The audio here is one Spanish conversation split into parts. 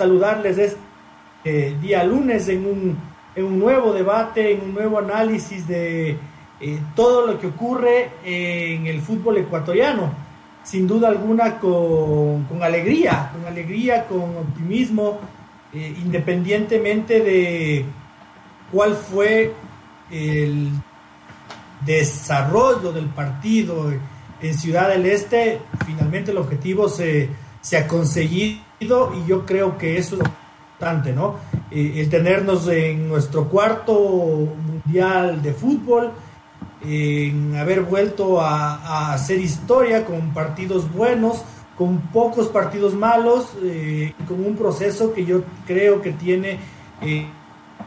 saludarles este día lunes en un, en un, nuevo debate, en un nuevo análisis de eh, todo lo que ocurre en el fútbol ecuatoriano. Sin duda alguna con, con alegría, con alegría, con optimismo, eh, independientemente de cuál fue el desarrollo del partido en Ciudad del Este, finalmente el objetivo se, se ha conseguido y yo creo que eso es importante, ¿no? Eh, el tenernos en nuestro cuarto mundial de fútbol, en haber vuelto a, a, hacer historia con partidos buenos, con pocos partidos malos, eh, con un proceso que yo creo que tiene eh,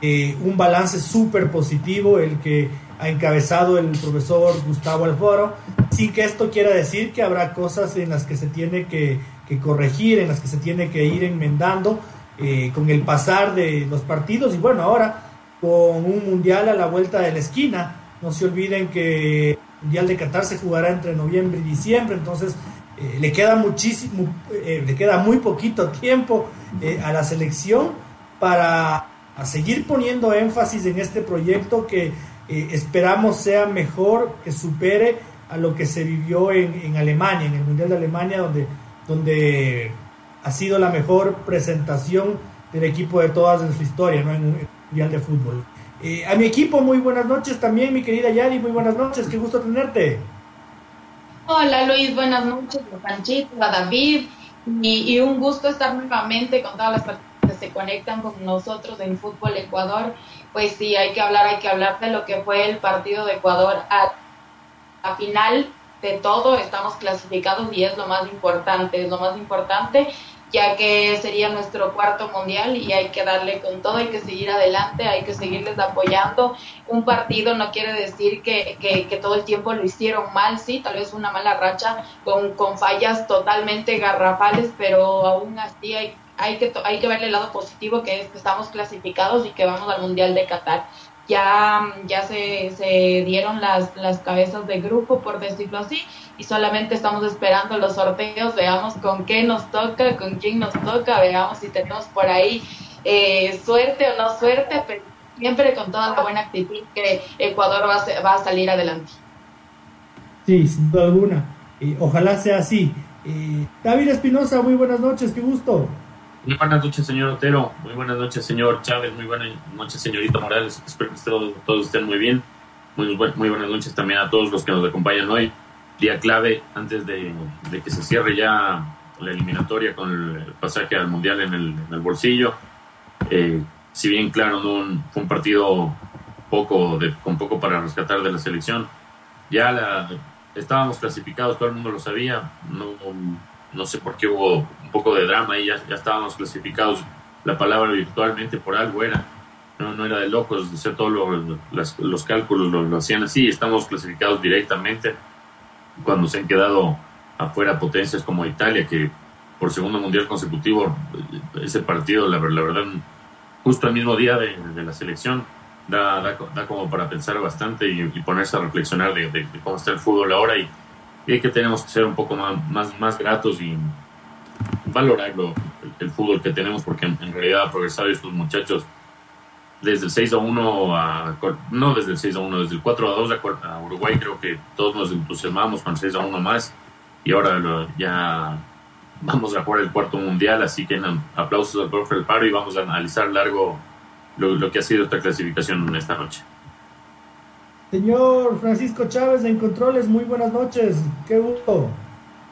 eh un balance súper positivo, el que ha encabezado el profesor Gustavo Alfaro, sin que esto quiera decir que habrá cosas en las que se tiene que, que corregir, en las que se tiene que ir enmendando eh, con el pasar de los partidos. Y bueno, ahora con un mundial a la vuelta de la esquina, no se olviden que el Mundial de Qatar se jugará entre noviembre y diciembre, entonces eh, le queda muchísimo, eh, le queda muy poquito tiempo a la selección para seguir poniendo énfasis en este proyecto que eh, esperamos sea mejor, que supere a lo que se vivió en, Alemania, en el Mundial de Alemania, donde, donde ha sido la mejor presentación del equipo de todas en su historia, ¿no? en un Mundial de Fútbol. Eh, a mi equipo, muy buenas noches también, mi querida Yari, muy buenas noches, qué gusto tenerte. Hola Luis, buenas noches, a Panchito, a David, y, y un gusto estar nuevamente con todas las personas que se conectan con nosotros en Fútbol Ecuador pues sí, hay que hablar, hay que hablar de lo que fue el partido de Ecuador. A, a final de todo estamos clasificados y es lo más importante, es lo más importante ya que sería nuestro cuarto mundial y hay que darle con todo, hay que seguir adelante, hay que seguirles apoyando. Un partido no quiere decir que, que, que todo el tiempo lo hicieron mal, sí, tal vez una mala racha con, con fallas totalmente garrafales, pero aún así hay hay que, hay que verle el lado positivo que es que estamos clasificados y que vamos al Mundial de Qatar. Ya, ya se, se dieron las, las cabezas de grupo, por decirlo así, y solamente estamos esperando los sorteos, veamos con qué nos toca, con quién nos toca, veamos si tenemos por ahí eh, suerte o no suerte, pero siempre con toda la buena actitud que Ecuador va a, va a salir adelante. Sí, sin duda alguna. Eh, ojalá sea así. Eh, David Espinosa, muy buenas noches, qué gusto. Muy buenas noches, señor Otero. Muy buenas noches, señor Chávez. Muy buenas noches, señorita Morales. Espero que todos, estén muy bien. Muy, muy, buenas noches también a todos los que nos acompañan hoy. Día clave antes de, que se cierre ya la eliminatoria con el pasaje al Mundial en el, bolsillo. Eh, si bien, claro, no fue un partido poco con poco para rescatar de la selección, ya estábamos clasificados, todo el mundo lo sabía. No, no sé por qué hubo poco de drama y ya, ya estábamos clasificados. La palabra virtualmente por algo era, no, no era de locos, hacer todos lo, los cálculos lo, lo, hacían así, estamos clasificados directamente. Cuando se han quedado afuera potencias como Italia, que por segundo mundial consecutivo, ese partido, la, la verdad, justo el mismo día de, de la selección, da, da, da, como para pensar bastante y, y ponerse a reflexionar de, de, de, cómo está el fútbol ahora y y que tenemos que ser un poco más, más, más gratos y valorar lo, el, el, fútbol que tenemos porque en, realidad ha progresado estos muchachos desde el 6 a 1 a, no desde el 6 a 1, desde el 4 a 2 a, Uruguay creo que todos nos entusiasmamos con 6 a 1 más y ahora ya vamos a jugar el cuarto mundial, así que aplausos al profe El Paro y vamos a analizar largo lo, que ha sido esta clasificación esta noche. Señor Francisco Chávez en Controles, muy buenas noches, qué gusto.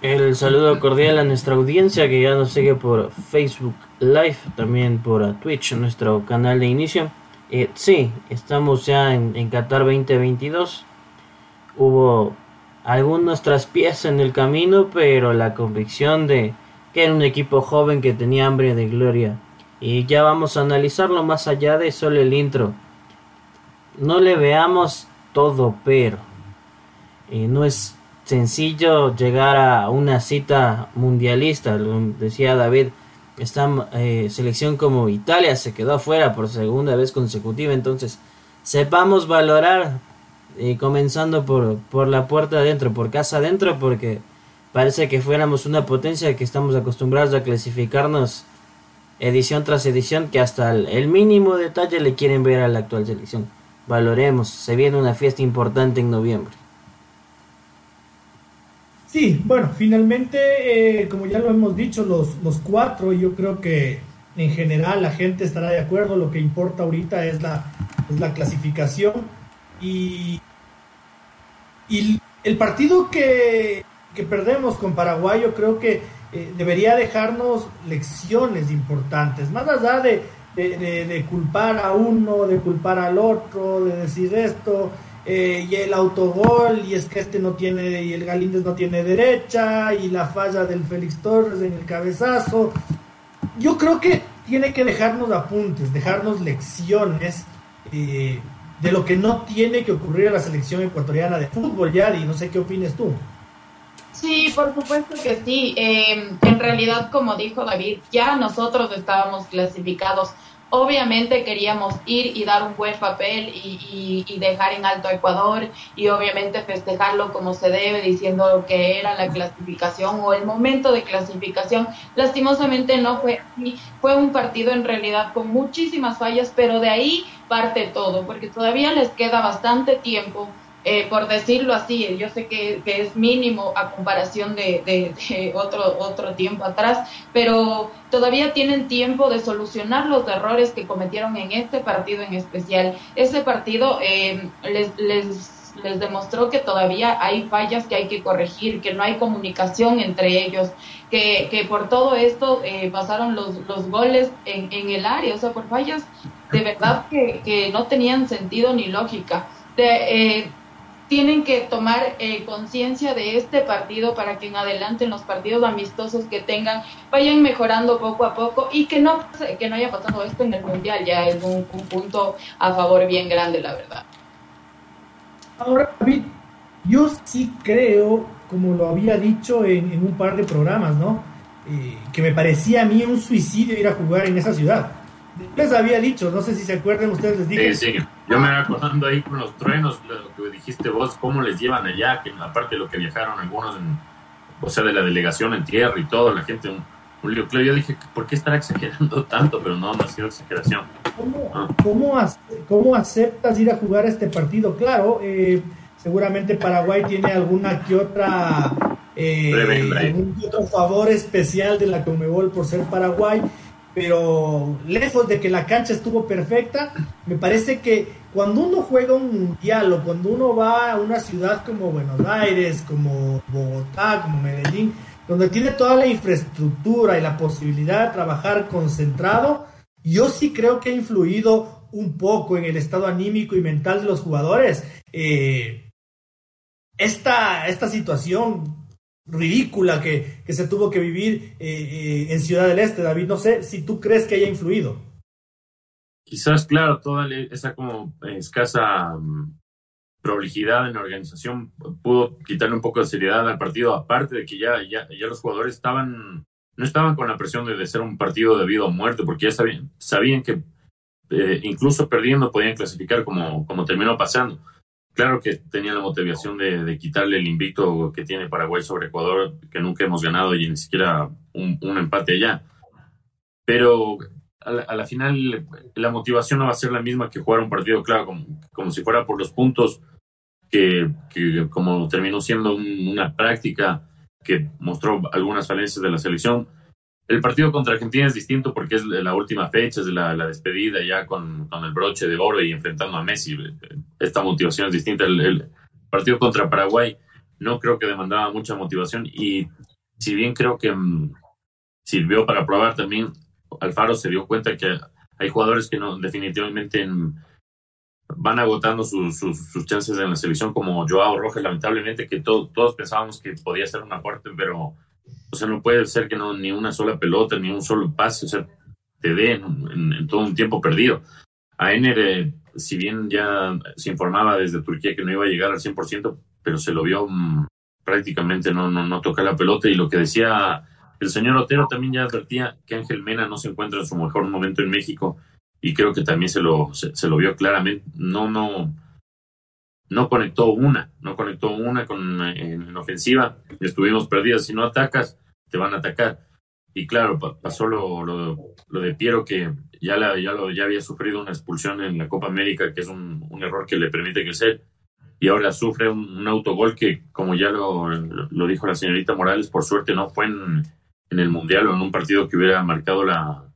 El saludo cordial a nuestra audiencia que ya nos sigue por Facebook Live, también por Twitch, nuestro canal de inicio. Eh, sí, estamos ya en, en, Qatar 2022. Hubo algunos traspiés en el camino, pero la convicción de que era un equipo joven que tenía hambre de gloria Y ya vamos a analizarlo más allá de solo el intro. No le veamos todo, pero eh, no es sencillo llegar a una cita mundialista, decía David. Esta eh, selección como Italia se quedó afuera por segunda vez consecutiva, entonces sepamos valorar, eh, comenzando por, por la puerta adentro, por casa adentro, porque parece que fuéramos una potencia que estamos acostumbrados a clasificarnos edición tras edición, que hasta el mínimo detalle le quieren ver a la actual selección. Valoremos, se viene una fiesta importante en noviembre. Sí, bueno, finalmente, eh, como ya lo hemos dicho, los, los cuatro, yo creo que en general la gente estará de acuerdo, lo que importa ahorita es la, la clasificación. Y, y el partido que, que, perdemos con Paraguay yo creo que eh, debería dejarnos lecciones importantes, más allá de, de, culpar a uno, de culpar al otro, de decir esto, eh, y el autogol, y es que este no tiene, y el Galíndez no tiene derecha, y la falla del Félix Torres en el cabezazo. Yo creo que tiene que dejarnos apuntes, dejarnos lecciones eh, de lo que no tiene que ocurrir a la selección ecuatoriana de fútbol, Yadi. No sé qué opines tú. Sí, por supuesto que sí. Eh, en realidad, como dijo David, ya nosotros estábamos clasificados Obviamente queríamos ir y dar un buen papel y, dejar en alto a Ecuador y obviamente festejarlo como se debe, diciendo que era la clasificación o el momento de clasificación. Lastimosamente no fue así, fue un partido en realidad con muchísimas fallas, pero de ahí parte todo, porque todavía les queda bastante tiempo eh, por decirlo así, yo sé que, es mínimo a comparación de, otro, otro tiempo atrás, pero todavía tienen tiempo de solucionar los errores que cometieron en este partido en especial. Ese partido eh, les, les, demostró que todavía hay fallas que hay que corregir, que no hay comunicación entre ellos, que, que por todo esto eh, pasaron los, los goles en, en, el área, o sea, por fallas de verdad que, que no tenían sentido ni lógica. De, tienen que tomar eh, conciencia de este partido para que en adelante en los partidos amistosos que tengan vayan mejorando poco a poco y que no que no haya pasado esto en el mundial. Ya es un, punto a favor bien grande la verdad. Ahora David yo sí creo como lo había dicho en, un par de programas no eh, que me parecía a mí un suicidio ir a jugar en esa ciudad. Les había dicho, no sé si se acuerdan ustedes, les dije. Sí, sí, yo me voy acordando ahí con los truenos, lo que dijiste vos, cómo les llevan allá, que aparte de lo que viajaron algunos, o sea, de la delegación en tierra y todo, la gente, un, un lío. Claro, yo dije, ¿por qué estar exagerando tanto? Pero no, no ha sido exageración. ¿Cómo, ah. ¿cómo, aceptas ir a jugar este partido? Claro, eh, seguramente Paraguay tiene alguna que otra... Eh, algún otro favor especial de la Comebol por ser Paraguay pero lejos de que la cancha estuvo perfecta, me parece que cuando uno juega un mundial o cuando uno va a una ciudad como Buenos Aires, como Bogotá, como Medellín, donde tiene toda la infraestructura y la posibilidad de trabajar concentrado, yo sí creo que ha influido un poco en el estado anímico y mental de los jugadores. Eh, esta, esta situación ridícula que, se tuvo que vivir eh, eh, en Ciudad del Este, David. No sé si tú crees que haya influido. Quizás, claro, toda esa como escasa um, prolijidad en la organización pudo quitarle un poco de seriedad al partido, aparte de que ya, ya, ya los jugadores estaban, no estaban con la presión de, ser un partido de vida o muerte, porque ya sabían, sabían que eh, incluso perdiendo podían clasificar como, como terminó pasando. Claro que tenía la motivación de, quitarle el invicto que tiene Paraguay sobre Ecuador, que nunca hemos ganado y ni siquiera un, empate allá. Pero a la, final la motivación no va a ser la misma que jugar un partido, claro, como, si fuera por los puntos, que como terminó siendo una práctica que mostró algunas falencias de la selección el partido contra Argentina es distinto porque es la última fecha, es la, despedida ya con, el broche de oro y enfrentando a Messi. Esta motivación es distinta. El, partido contra Paraguay no creo que demandaba mucha motivación y si bien creo que mm, sirvió para probar también, Alfaro se dio cuenta que hay jugadores que no definitivamente mm, van agotando sus, sus, chances en la selección como Joao Rojas, lamentablemente que todos pensábamos que podía ser una parte, pero o sea, no puede ser que no ni una sola pelota, ni un solo pase. O sea, te dé en, todo un tiempo perdido. A Ener, eh, si bien ya se informaba desde Turquía que no iba a llegar al 100%, pero se lo vio mm, prácticamente no, no, no tocar la pelota y lo que decía el señor Otero también ya advertía que Ángel Mena no se encuentra en su mejor momento en México y creo que también se lo, se, lo vio claramente. No, no, no conectó una, no conectó una con, en, ofensiva. Estuvimos perdidos. Si no atacas, te van a atacar. Y claro, pasó lo, lo, de Piero, que ya, la, ya, lo, ya había sufrido una expulsión en la Copa América, que es un, un error que le permite crecer y ahora sufre un, autogol que, como ya lo, lo, dijo la señorita Morales, por suerte no fue en, en, el Mundial o en un partido que hubiera marcado la...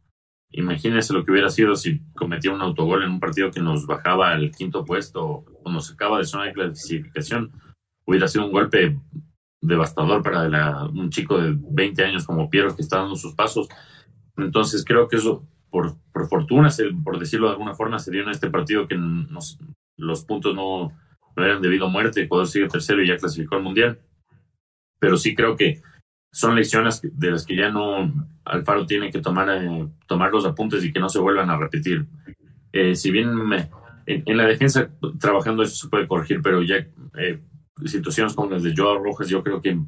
Imagínense lo que hubiera sido si cometía un autogol en un partido que nos bajaba al quinto puesto o nos sacaba de zona de clasificación. Hubiera sido un golpe devastador para un chico de 20 años como Piero que está dando sus pasos. Entonces creo que eso, por, fortuna, por decirlo de alguna forma, se dio en este partido que los puntos no, no eran debido a muerte, Ecuador sigue tercero y ya clasificó al Mundial. Pero sí creo que son lecciones de las que ya no Alfaro tiene que tomar, eh, tomar los apuntes y que no se vuelvan a repetir. Eh, si bien en, la defensa trabajando eso se puede corregir, pero ya eh, situaciones como las de Joao Rojas, yo creo que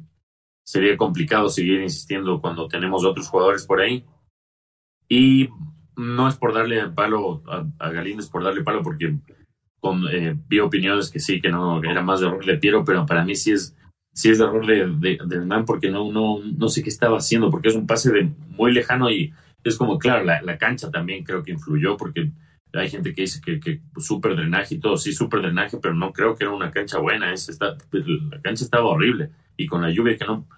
sería complicado seguir insistiendo cuando tenemos otros jugadores por ahí. Y no es por darle palo a, a por darle palo, porque con, eh, vi opiniones que sí, que no, era más de error de Piero, pero para mí sí es, sí es error de, de, Hernán porque no, no, no sé qué estaba haciendo, porque es un pase de muy lejano y es como, claro, la, cancha también creo que influyó, porque hay gente que dice que, que súper drenaje y todo, sí, súper drenaje, pero no creo que era una cancha buena, es, está, la cancha estaba horrible y con la lluvia que no,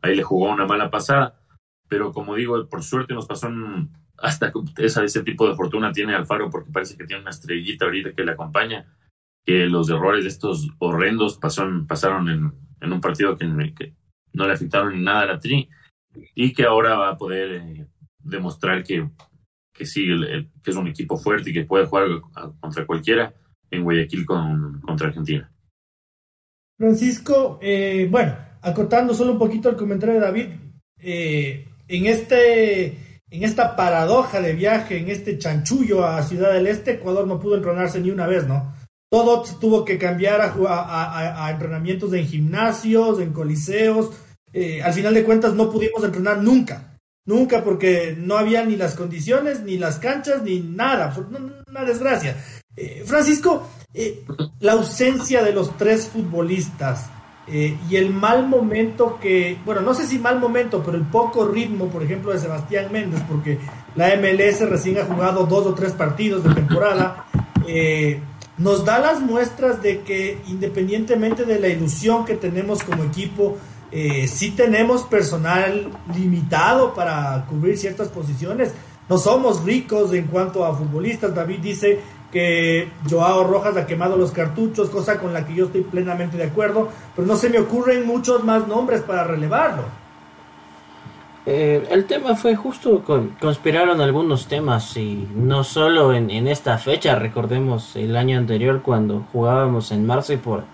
ahí le jugó una mala pasada, pero como digo, por suerte nos pasó en, hasta esa, ese tipo de fortuna tiene Alfaro porque parece que tiene una estrellita ahorita que le acompaña, que los errores de estos horrendos pasaron, pasaron en, en un partido que, no le afectaron en nada a la Tri y que ahora va a poder eh, demostrar que, que sí, que es un equipo fuerte y que puede jugar contra cualquiera en Guayaquil con, contra Argentina. Francisco, eh, bueno, acotando solo un poquito el comentario de David, eh, en este en esta paradoja de viaje, en este chanchullo a Ciudad del Este, Ecuador no pudo entrenarse ni una vez, ¿no? Todo tuvo que cambiar a, entrenamientos en gimnasios, en coliseos. Eh, al final de cuentas no pudimos entrenar nunca, nunca porque no había ni las condiciones, ni las canchas, ni nada, una desgracia. Eh, Francisco, eh, la ausencia de los tres futbolistas, eh, y el mal momento que, bueno, no sé si mal momento, pero el poco ritmo, por ejemplo, de Sebastián Méndez, porque la MLS recién ha jugado dos o tres partidos de temporada, eh, nos da las muestras de que independientemente de la ilusión que tenemos como equipo, eh, sí tenemos personal limitado para cubrir ciertas posiciones. No somos ricos en cuanto a futbolistas. David dice que Joao Rojas ha quemado los cartuchos, cosa con la que yo estoy plenamente de acuerdo, pero no se me ocurren muchos más nombres para relevarlo. Eh, el tema fue justo, con, conspiraron algunos temas y no solo en, esta fecha, recordemos el año anterior cuando jugábamos en marzo y por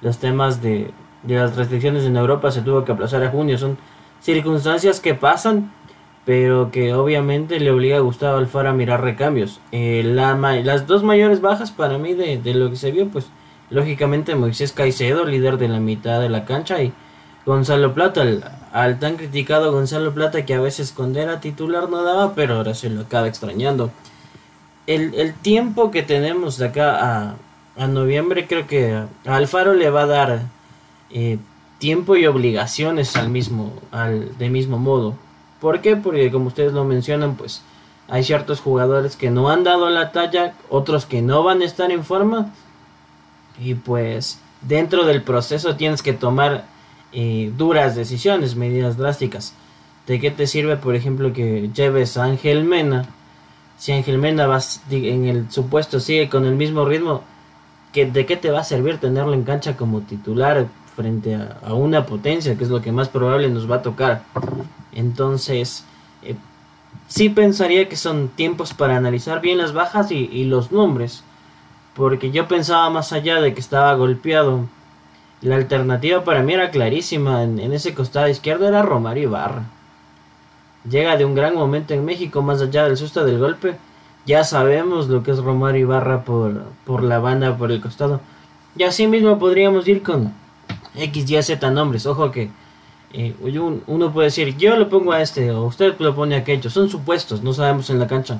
los temas de, de las restricciones en Europa se tuvo que aplazar a junio, son circunstancias que pasan pero que obviamente le obliga a Gustavo Alfaro a mirar recambios. Eh, las dos mayores bajas para mí de, lo que se vio, pues lógicamente Moisés Caicedo, líder de la mitad de la cancha, y Gonzalo Plata, al, tan criticado Gonzalo Plata que a veces cuando era titular no daba, pero ahora se lo acaba extrañando. El, tiempo que tenemos de acá a, noviembre creo que a Alfaro le va a dar eh, tiempo y obligaciones al mismo, al, de mismo modo ¿Por qué? Porque como ustedes lo mencionan, pues hay ciertos jugadores que no han dado la talla, otros que no van a estar en forma. Y pues dentro del proceso tienes que tomar duras decisiones, medidas drásticas. ¿De qué te sirve, por ejemplo, que lleves a Ángel Mena? Si Ángel Mena vas, en el supuesto sigue con el mismo ritmo, ¿de qué te va a servir tenerlo en cancha como titular frente a, una potencia, que es lo que más probable nos va a tocar. Entonces, eh, sí pensaría que son tiempos para analizar bien las bajas y, los nombres, porque yo pensaba más allá de que estaba golpeado. La alternativa para mí era clarísima, en, ese costado izquierdo era Romario Ibarra. llega de un gran momento en México, más allá del susto del golpe. Ya sabemos lo que es Romario Ibarra por, por la banda, por el costado. Y así mismo podríamos ir con X, Y, Z nombres. Ojo que eh, uno puede decir, yo lo pongo a este, o usted lo pone a aquello. Son supuestos, no sabemos en la cancha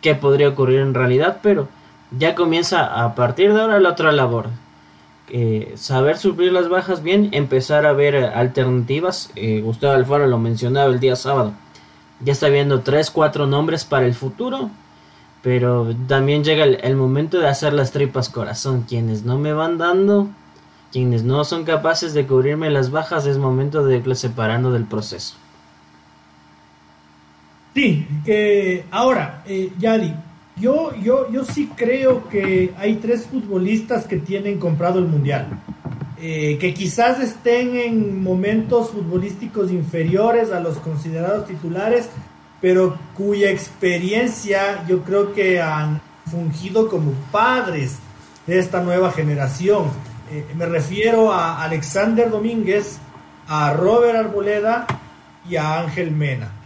qué podría ocurrir en realidad, pero ya comienza a partir de ahora la otra labor. Eh, saber suplir las bajas bien, empezar a ver alternativas. Eh, Gustavo Alfaro lo mencionaba el día sábado. Ya está viendo 3, 4 nombres para el futuro. Pero también llega el, momento de hacer las tripas corazón. Quienes no me van dando, quienes no son capaces de cubrirme las bajas, es momento de irles separando del proceso. Sí, ahora, eh, yo, yo, yo sí creo que hay tres futbolistas que tienen comprado el Mundial. Eh, que quizás estén en momentos futbolísticos inferiores a los considerados titulares, pero cuya experiencia yo creo que han fungido como padres de esta nueva generación. Eh, me refiero a Alexander Domínguez, a Robert Arboleda y a Ángel Mena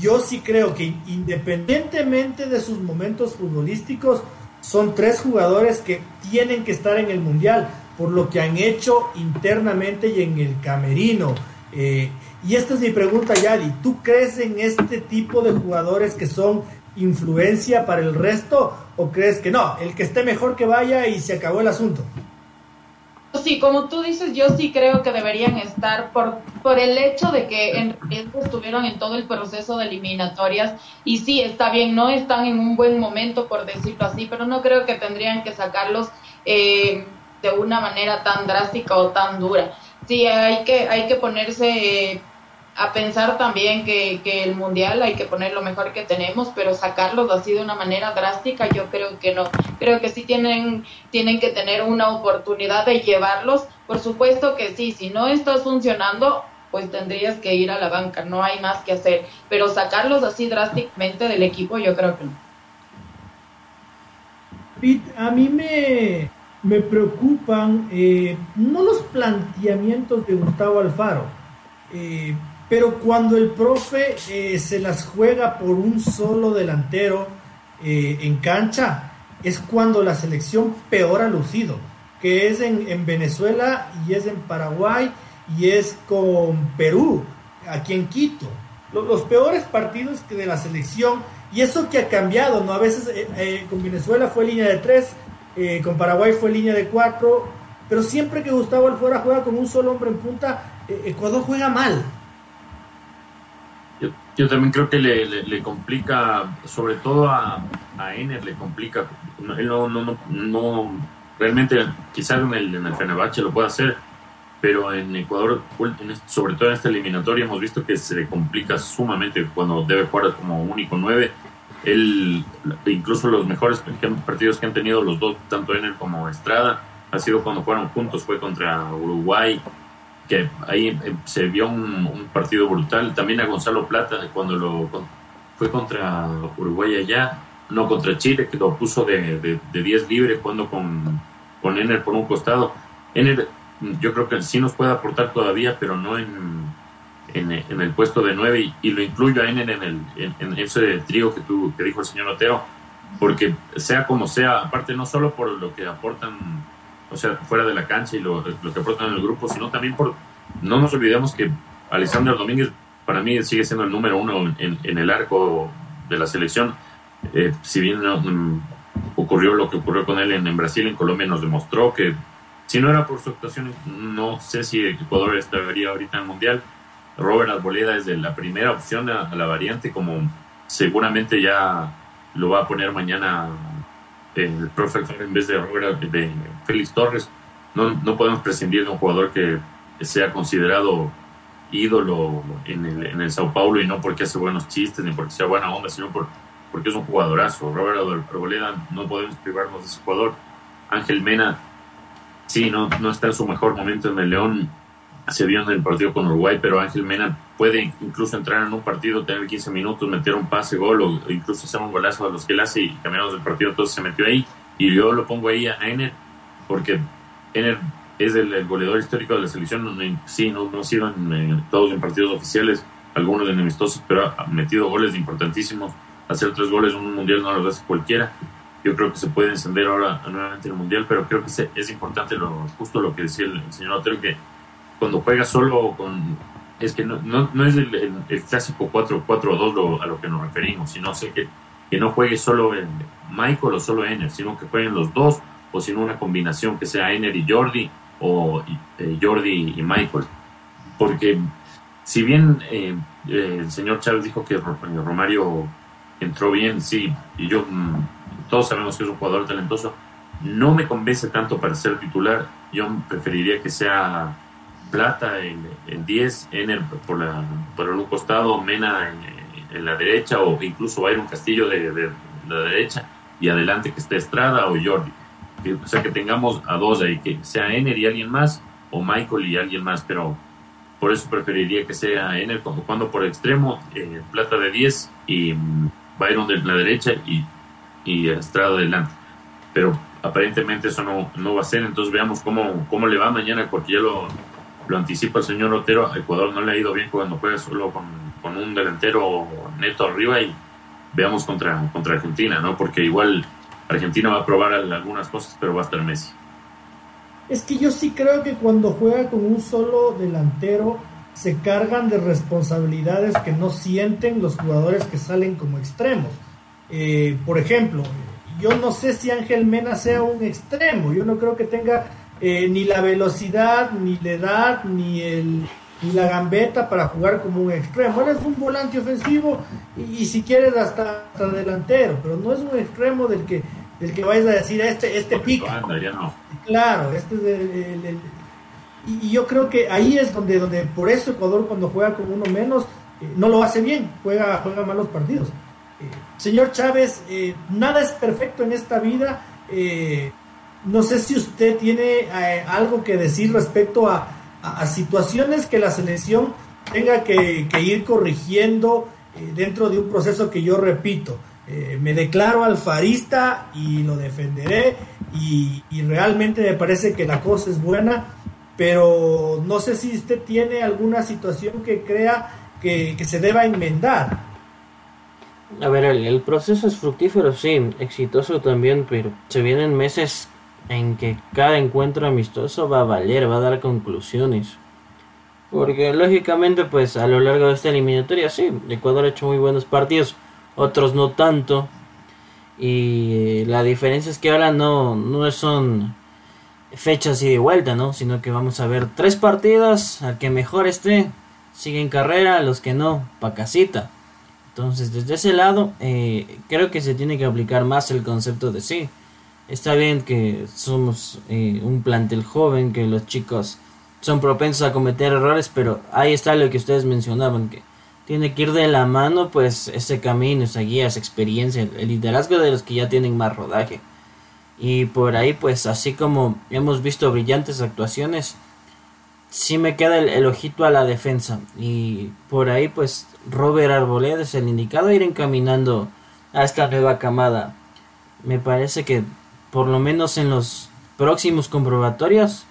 yo sí creo que independientemente de sus momentos futbolísticos, son tres jugadores que tienen que estar en el Mundial por lo que han hecho internamente y en el camerino. Eh, y esta es mi pregunta, Yadi. ¿Tú crees en este tipo de jugadores que son influencia para el resto o crees que no? El que esté mejor que vaya y se acabó el asunto. Sí, como tú dices, yo sí creo que deberían estar por, por el hecho de que en estuvieron en todo el proceso de eliminatorias y sí, está bien, no están en un buen momento, por decirlo así, pero no creo que tendrían que sacarlos eh, de una manera tan drástica o tan dura. Sí, hay que, hay que ponerse... Eh, a pensar también que, que, el mundial hay que poner lo mejor que tenemos, pero sacarlos así de una manera drástica, yo creo que no. Creo que sí tienen, tienen que tener una oportunidad de llevarlos. Por supuesto que sí, si no estás funcionando, pues tendrías que ir a la banca, no hay más que hacer. Pero sacarlos así drásticamente del equipo, yo creo que no. A mí me, me preocupan eh, no los planteamientos de Gustavo Alfaro. Eh, pero cuando el profe eh, se las juega por un solo delantero eh, en cancha, es cuando la selección peor ha lucido, que es en, Venezuela y es en Paraguay y es con Perú, aquí en Quito. Los, peores partidos que de la selección, y eso que ha cambiado, ¿no? A veces eh, con Venezuela fue línea de tres, con Paraguay fue línea de cuatro, pero siempre que Gustavo Alfora juega con un solo hombre en punta, Ecuador juega mal yo también creo que le, complica, sobre todo a, a Ener, le complica. Él no, no, no, realmente, quizás en el, en el Fenerbahce lo pueda hacer, pero en Ecuador, sobre todo en esta eliminatoria, hemos visto que se le complica sumamente cuando debe jugar como único nueve. Él, incluso los mejores partidos que han tenido los dos, tanto Ener como Estrada, ha sido cuando jugaron juntos, fue contra Uruguay que ahí eh, se vio un, partido brutal. También a Gonzalo Plata cuando lo fue contra Uruguay allá, no contra Chile, que lo puso de 10 libre jugando con, con Ener por un costado. Ener yo creo que sí nos puede aportar todavía, pero no en, en, el puesto de 9 y, lo incluyo a Ener en, el, en, ese trío que, tú, que dijo el señor Otero, porque sea como sea, aparte no solo por lo que aportan o sea, fuera de la cancha y lo, que aportan en el grupo, sino también por, no nos olvidemos que Alexander Domínguez para mí sigue siendo el número uno en, en el arco de la selección. Eh, si bien mm, ocurrió lo que ocurrió con él en, Brasil, en Colombia nos demostró que si no era por su actuación, no sé si Ecuador estaría ahorita en el Mundial. Robert Arboleda es de la primera opción a, la variante, como seguramente ya lo va a poner mañana el profe en vez de de Félix Torres. No, no podemos prescindir de un jugador que sea considerado ídolo en el, en el Sao Paulo y no porque hace buenos chistes ni porque sea buena onda, sino por, porque es un jugadorazo. Robert Arboleda, no podemos privarnos de ese jugador. Ángel Mena, sí, no, no está en su mejor momento en el León, se vio en el partido con Uruguay, pero Ángel Mena puede incluso entrar en un partido, tener 15 minutos, meter un pase, gol o incluso hacer un golazo a los que él hace y cambiamos del partido, entonces se metió ahí y yo lo pongo ahí a Ener porque Ener es el, goleador histórico de la selección, sí, no, no sirven todos en partidos oficiales, algunos de amistosos, pero ha metido goles importantísimos. Hacer tres goles en un mundial no lo hace cualquiera. Yo creo que se puede encender ahora nuevamente en el mundial, pero creo que es importante lo, justo lo que decía el, señor Otero, que cuando juega solo con. Es que no, no, es el, clásico 4-4-2 a lo que nos referimos, sino sé que, que no juegue solo Michael o solo Ener, sino que jueguen los dos, o sino una combinación que sea Ener y Jordi, o eh, Jordi y Michael. Porque si bien eh, eh, el señor Chávez dijo que Romario entró bien, sí, y yo, mm, todos sabemos que es un jugador talentoso, no me convence tanto para ser titular. Yo preferiría que sea Plata en el 10, Ener por, por un costado, Mena en, la derecha o incluso un Castillo de, de, la derecha y adelante que esté Estrada o Jordi. o sea, que tengamos a dos ahí, que sea Ener y alguien más o Michael y alguien más, pero por eso preferiría que sea Ener cuando por extremo, eh, Plata de 10 y Byron de la derecha y, y Estrada adelante. Pero aparentemente eso no, no va a ser, entonces veamos cómo, cómo le va mañana, porque ya lo, lo anticipa el señor Otero, a Ecuador no le ha ido bien cuando juega solo con, con un delantero neto arriba y veamos contra, contra Argentina, ¿no? Porque igual Argentina va a probar algunas cosas, pero va a estar Messi. Es que yo sí creo que cuando juega con un solo delantero se cargan de responsabilidades que no sienten los jugadores que salen como extremos. Eh, por ejemplo, yo no sé si Ángel Mena sea un extremo, yo no creo que tenga eh, ni la velocidad, ni la edad, ni, el, ni la gambeta para jugar como un extremo. Él es un volante ofensivo y, si quieres hasta, delantero, pero no es un extremo del que del que vais a decir este este pica. Claro, este es el, y, yo creo que ahí es donde donde por eso Ecuador cuando juega con uno menos eh, no lo hace bien, juega juega malos partidos. Eh, señor Chávez, eh, nada es perfecto en esta vida. No sé si usted tiene algo que decir respecto a, situaciones que la selección tenga que, ir corrigiendo dentro de un proceso que yo repito eh, me declaro alfarista y lo defenderé y, realmente me parece que la cosa es buena, pero no sé si usted tiene alguna situación que crea que, se deba enmendar. A ver, el, proceso es fructífero, sí, exitoso también, pero se vienen meses en que cada encuentro amistoso va a valer, va a dar conclusiones. Porque lógicamente, pues a lo largo de esta eliminatoria, sí, Ecuador ha hecho muy buenos partidos otros no tanto. Y la diferencia es que ahora no, no son fechas y de vuelta, ¿no? Sino que vamos a ver tres partidas, al que mejor esté, sigue en carrera, los que no, pa' casita. Entonces, desde ese lado, eh, creo que se tiene que aplicar más el concepto de sí. Está bien que somos eh, un plantel joven, que los chicos son propensos a cometer errores, pero ahí está lo que ustedes mencionaban, que tiene que ir de la mano pues ese camino, esa guía, esa experiencia, el liderazgo de los que ya tienen más rodaje. Y por ahí pues así como hemos visto brillantes actuaciones, sí me queda el, ojito a la defensa. Y por ahí pues Robert Arboleda es el indicado a ir encaminando a esta nueva camada. Me parece que por lo menos en los próximos comprobatorios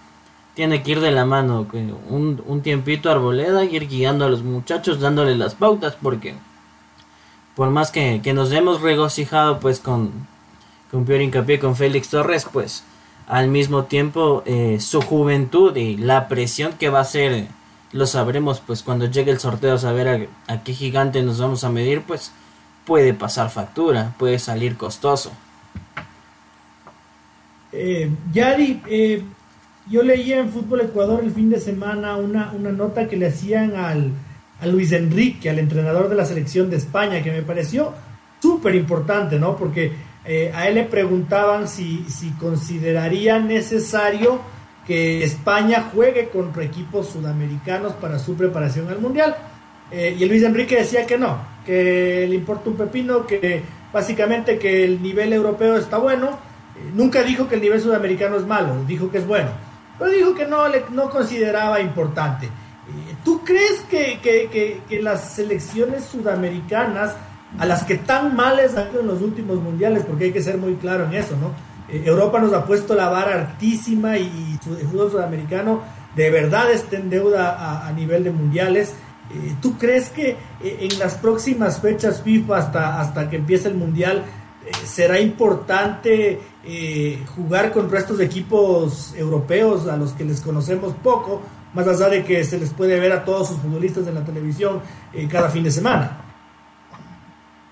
tiene que ir de la mano, un, un tiempito arboleda, ir guiando a los muchachos, dándole las pautas, porque por más que, nos hemos regocijado pues con, con Pior Hincapié, con Félix Torres, pues al mismo tiempo eh, su juventud y la presión que va a ser, lo sabremos pues cuando llegue el sorteo a saber a, qué gigante nos vamos a medir, pues puede pasar factura, puede salir costoso. Eh, Yari, eh, yo leía en Fútbol Ecuador el fin de semana una, una nota que le hacían al, a Luis Enrique, al entrenador de la selección de España, que me pareció súper importante, ¿no? Porque eh, a él le preguntaban si, si consideraría necesario que España juegue contra equipos sudamericanos para su preparación al Mundial. Eh, y Luis Enrique decía que no, que le importa un pepino, que básicamente que el nivel europeo está bueno. Nunca dijo que el nivel sudamericano es malo, dijo que es bueno pero dijo que no, le, no consideraba importante. Eh, ¿Tú crees que, que, que, las selecciones sudamericanas, a las que tan mal les han ido en los últimos mundiales, porque hay que ser muy claro en eso, ¿no? Eh, Europa nos ha puesto la vara altísima y, el fútbol sudamericano de verdad está en deuda a, nivel de mundiales. Eh, ¿Tú crees que en las próximas fechas FIFA, hasta, hasta que empiece el Mundial, será importante jugar con restos de equipos europeos a los que les conocemos poco, más allá de que se les puede ver a todos sus futbolistas en la televisión cada fin de semana?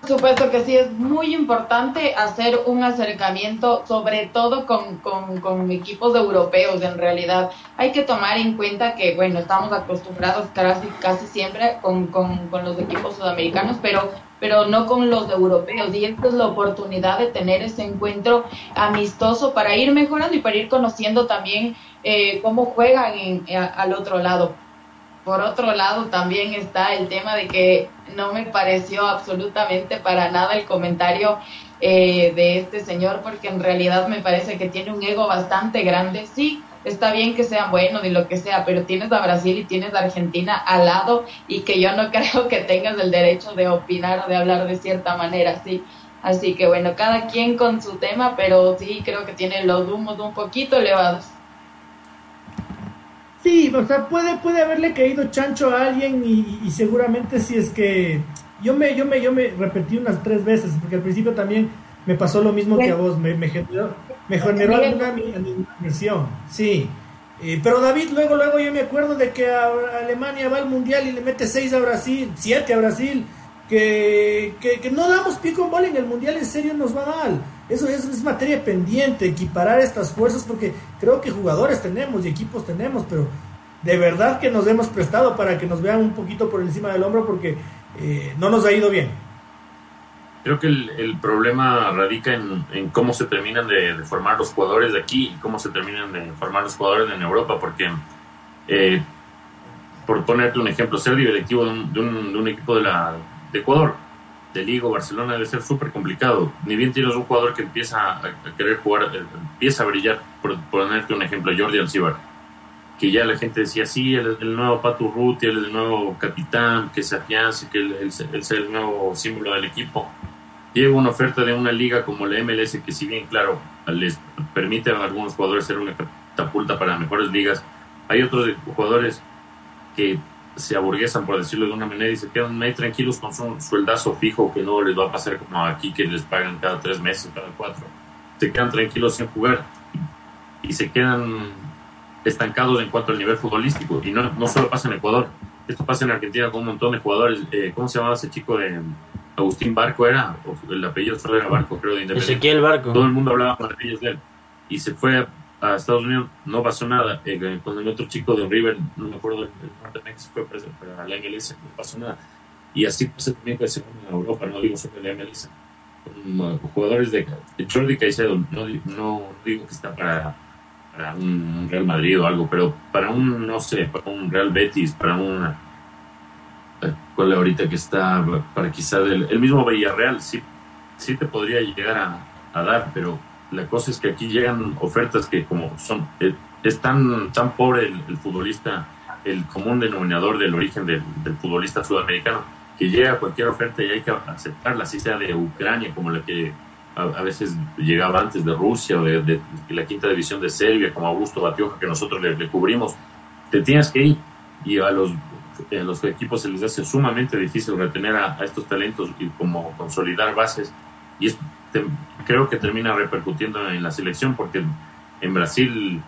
Por supuesto que sí, es muy importante hacer un acercamiento, sobre todo con, con, equipos europeos en realidad. Hay que tomar en cuenta que, bueno, estamos acostumbrados casi, casi siempre con, con, con los equipos sudamericanos, pero pero no con los europeos. Y esta es la oportunidad de tener ese encuentro amistoso para ir mejorando y para ir conociendo también eh, cómo juegan en, al otro lado. Por otro lado, también está el tema de que no me pareció absolutamente para nada el comentario eh, de este señor, porque en realidad me parece que tiene un ego bastante grande. Sí, está bien que sean buenos y lo que sea, pero tienes a Brasil y tienes a Argentina al lado y que yo no creo que tengas el derecho de opinar o de hablar de cierta manera, sí. Así que bueno, cada quien con su tema, pero sí creo que tiene los humos un poquito elevados. Sí, o sea, puede, puede haberle caído chancho a alguien y, seguramente si es que yo me, yo me, yo me repetí unas tres veces, porque al principio también me pasó lo mismo que a vos, me, me generó, me generó alguna animación, sí. Eh, pero David, luego, luego yo me acuerdo de que Alemania va al mundial y le mete seis a Brasil, siete a Brasil, que, que, no damos pico en bola en el mundial, en serio nos va mal. Eso, eso es materia pendiente, equiparar estas fuerzas, porque creo que jugadores tenemos y equipos tenemos, pero de verdad que nos hemos prestado para que nos vean un poquito por encima del hombro, porque eh, no nos ha ido bien. Creo que el, problema radica en, cómo se terminan de, formar los jugadores de aquí y cómo se terminan de formar los jugadores en Europa, porque, eh, por ponerte un ejemplo, ser directivo de un, de un equipo de, la, de Ecuador de Liga Barcelona debe ser súper complicado. Ni bien tienes un jugador que empieza a, querer jugar, eh, empieza a brillar, por, ponerte un ejemplo, Jordi Alcibar, que ya la gente decía, sí, él el nuevo Patu Ruti, él el nuevo capitán, que se afiance, que él, es el nuevo símbolo del equipo. Llega una oferta de una liga como la MLS, que si bien, claro, les permite a algunos jugadores ser una catapulta para mejores ligas, hay otros jugadores que se aburguesan, por decirlo de una manera, y se quedan ahí tranquilos con su sueldazo fijo que no les va a pasar como aquí que les pagan cada tres meses, cada cuatro. Se quedan tranquilos sin jugar y se quedan estancados en cuanto al nivel futbolístico. Y no, no solo pasa en Ecuador, esto pasa en Argentina con un montón de jugadores. Eh, ¿Cómo se llamaba ese chico de Agustín Barco? Era, el apellido solo era Barco, creo, de Independiente. Ezequiel Barco. Todo el mundo hablaba maravillas de él. Y se fue a Estados Unidos no pasó nada. Eh, con el otro chico de River, no me acuerdo, el norte de México fue para la MLS, no pasó nada. Y así pasa también con en Europa, no digo solo en la MLS. Con uh, jugadores de, de Jordi Caicedo, no, no digo que está para, para un Real Madrid o algo, pero para un, no sé, para un Real Betis, para una. ¿Cuál ahorita que está? Para quizá del, el mismo Villarreal, sí, sí te podría llegar a, a dar, pero la cosa es que aquí llegan ofertas que como son, eh, es tan, tan pobre el, futbolista, el común denominador del origen del, futbolista sudamericano, que llega cualquier oferta y hay que aceptarla, así sea de Ucrania, como la que a, veces llegaba antes de Rusia o de, la quinta división de Serbia, como Augusto Batioja, que nosotros le, cubrimos. Te tienes que ir y a los, a los equipos se les hace sumamente difícil retener a, a estos talentos y como consolidar bases. Y es creo que termina repercutiendo en la selección porque en Brasil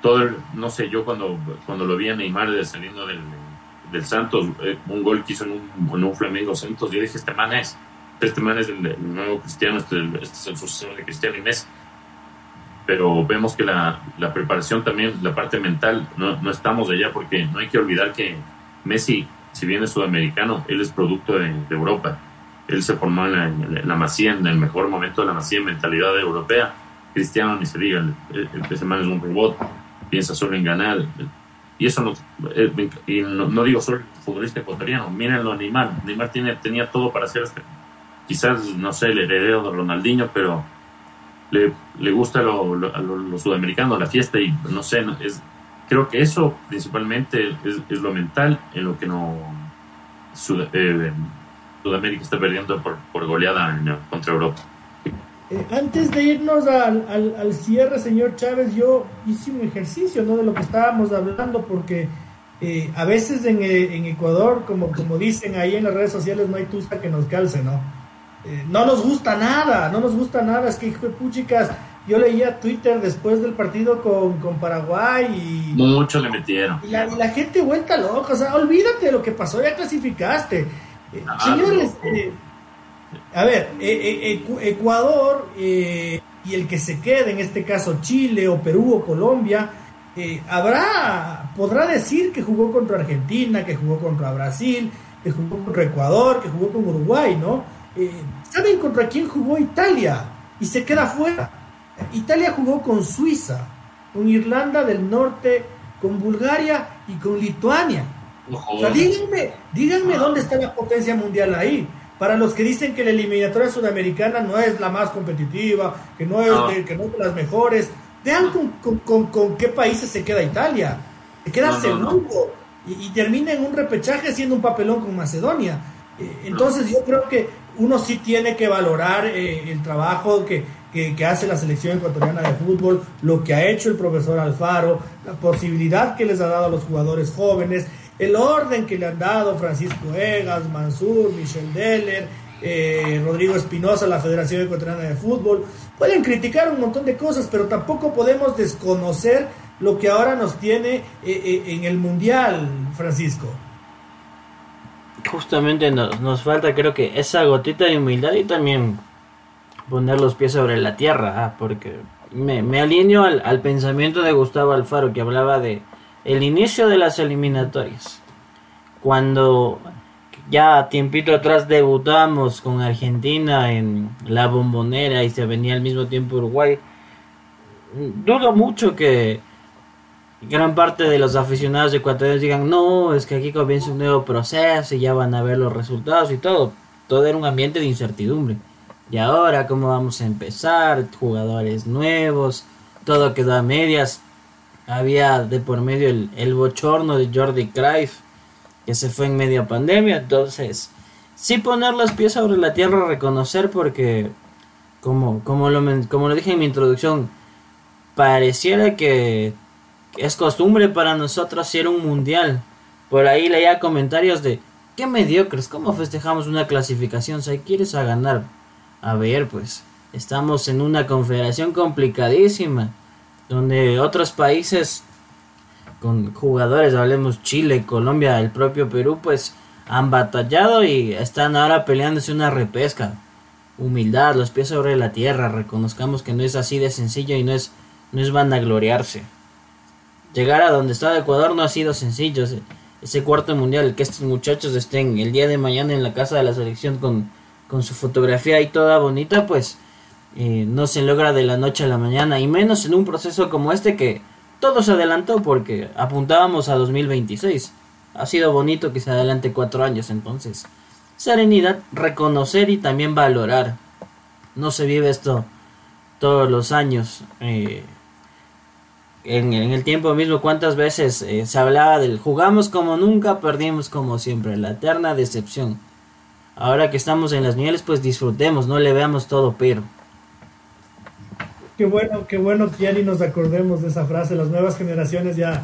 todo no sé yo cuando cuando lo vi a Neymar saliendo del, del Santos eh, un gol que hizo en un, en un Flamengo Santos yo dije este man es este man es el, nuevo Cristiano este, este, es el sucesor de Cristiano Messi pero vemos que la, la preparación también la parte mental no, no estamos allá porque no hay que olvidar que Messi si bien es sudamericano él es producto de Europa él se formó en la, en la, Masía, en el mejor momento de la Masía, en mentalidad europea. Cristiano ni se diga, el, el, es un robot, piensa solo en ganar. Y eso no, eh, y no, digo solo el futbolista ecuatoriano, mírenlo a Neymar. Neymar tiene, tenía todo para hacer este, quizás, no sé, el heredero de Ronaldinho, pero le, le gusta lo, lo, sudamericano, la fiesta y no sé, es, creo que eso principalmente es, lo mental en lo que no... Eh, Sudamérica está perdiendo por, por goleada contra Europa. Eh, antes de irnos al, al, cierre, señor Chávez, yo hice un ejercicio ¿no? de lo que estábamos hablando, porque eh, a veces en, en, Ecuador, como, como dicen ahí en las redes sociales, no hay tusta que nos calce, ¿no? No nos gusta nada, no nos gusta nada, es que hijo de puchicas, yo leía Twitter después del partido con, con Paraguay y... Mucho le metieron. Y la, la, gente vuelta loca, o sea, olvídate de lo que pasó, ya clasificaste. Ah, señores, a ver, Ecuador y el que se quede, en este caso Chile o Perú o Colombia, eh, habrá, podrá decir que jugó contra Argentina, que jugó contra Brasil, que jugó contra Ecuador, que jugó con Uruguay, ¿no? Eh, ¿Saben contra quién jugó Italia? Y se queda fuera. Italia jugó con Suiza, con Irlanda del Norte, con Bulgaria y con Lituania. O sea, díganme, díganme dónde está la potencia mundial ahí. Para los que dicen que la eliminatoria sudamericana no es la más competitiva, que no es, De, que no es de las mejores, vean con, con, con, qué países se queda Italia. Se queda segundo y, termina en un repechaje siendo un papelón con Macedonia. Eh, entonces yo creo que uno sí tiene que valorar eh, el trabajo que, que, hace la selección ecuatoriana de fútbol, lo que ha hecho el profesor Alfaro, la posibilidad que les ha dado a los jugadores jóvenes, el orden que le han dado Francisco Egas, Mansur, Michel Deller, eh, Rodrigo Espinosa, la Federación Ecuatoriana de Fútbol. Pueden criticar un montón de cosas, pero tampoco podemos desconocer lo que ahora nos tiene eh, eh, en el Mundial, Francisco. Justamente nos, falta creo que esa gotita de humildad y también poner los pies sobre la tierra, ah, porque me, me alineo al, al pensamiento de Gustavo Alfaro que hablaba de el inicio de las eliminatorias. Cuando ya tiempito atrás debutamos con Argentina en la bombonera y se venía al mismo tiempo Uruguay. Dudo mucho que gran parte de los aficionados ecuatorianos digan, no, es que aquí comienza un nuevo proceso y ya van a ver los resultados y todo. Todo era un ambiente de incertidumbre. Y ahora, ¿cómo vamos a empezar? Jugadores nuevos, todo quedó a medias. Había de por medio el, bochorno de Jordi Cruyff que se fue en media pandemia. Entonces sí poner los pies sobre la tierra reconocer porque como como lo como lo dije en mi introducción pareciera que es costumbre para nosotros ir un mundial. Por ahí leía comentarios de qué mediocres cómo festejamos una clasificación si quieres a ganar a ver pues estamos en una confederación complicadísima donde otros países con jugadores, hablemos Chile, Colombia, el propio Perú, pues han batallado y están ahora peleándose una repesca. Humildad, los pies sobre la tierra, reconozcamos que no es así de sencillo y no es, no es vanagloriarse. Llegar a donde está Ecuador no ha sido sencillo. Ese, cuarto mundial, que estos muchachos estén el día de mañana en la casa de la selección con, con su fotografía y toda bonita, pues eh, no se logra de la noche a la mañana y menos en un proceso como este que todo se adelantó porque apuntábamos a 2026. Ha sido bonito que se adelante cuatro años entonces. Serenidad, reconocer y también valorar. No se vive esto todos los años. Eh, en, el tiempo mismo, cuántas veces eh, se hablaba del jugamos como nunca, perdimos como siempre, la eterna decepción. Ahora que estamos en las mieles, pues disfrutemos, no le veamos todo pero. Qué bueno, qué bueno que ya ni nos acordemos de esa frase. Las nuevas generaciones ya,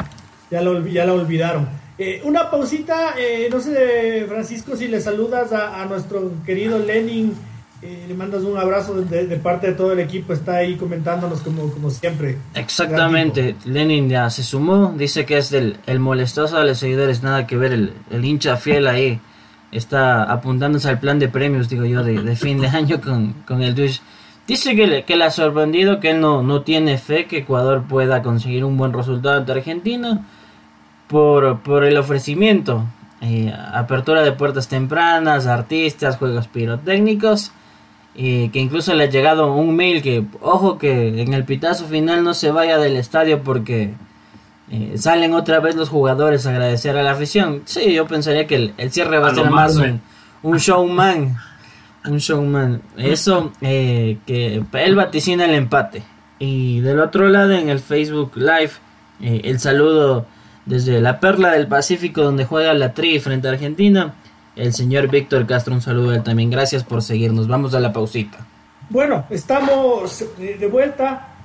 ya, lo, ya la olvidaron. Eh, una pausita, eh, no sé, Francisco, si le saludas a, nuestro querido Lenin, eh, le mandas un abrazo de, parte de todo el equipo, está ahí comentándonos como, como siempre. Exactamente, Lenin ya se sumó, dice que es del, el molestoso de los seguidores, nada que ver, el, el hincha fiel ahí está apuntándose al plan de premios, digo yo, de, fin de año con, con el Twitch. Dice que le, que le ha sorprendido que él no, no tiene fe que Ecuador pueda conseguir un buen resultado ante Argentina por, por el ofrecimiento. Eh, apertura de puertas tempranas, artistas, juegos pirotécnicos. que incluso le ha llegado un mail que, ojo, que en el pitazo final no se vaya del estadio porque eh, salen otra vez los jugadores a agradecer a la afición. Sí, yo pensaría que el, el cierre va a, ser más un, un showman un showman. Eso, eh, que él vaticina el empate. Y del otro lado, en el Facebook Live, eh, el saludo desde la Perla del Pacífico, donde juega la Tri frente a Argentina. El señor Víctor Castro, un saludo a él también. Gracias por seguirnos. Vamos a la pausita. Bueno, estamos de vuelta.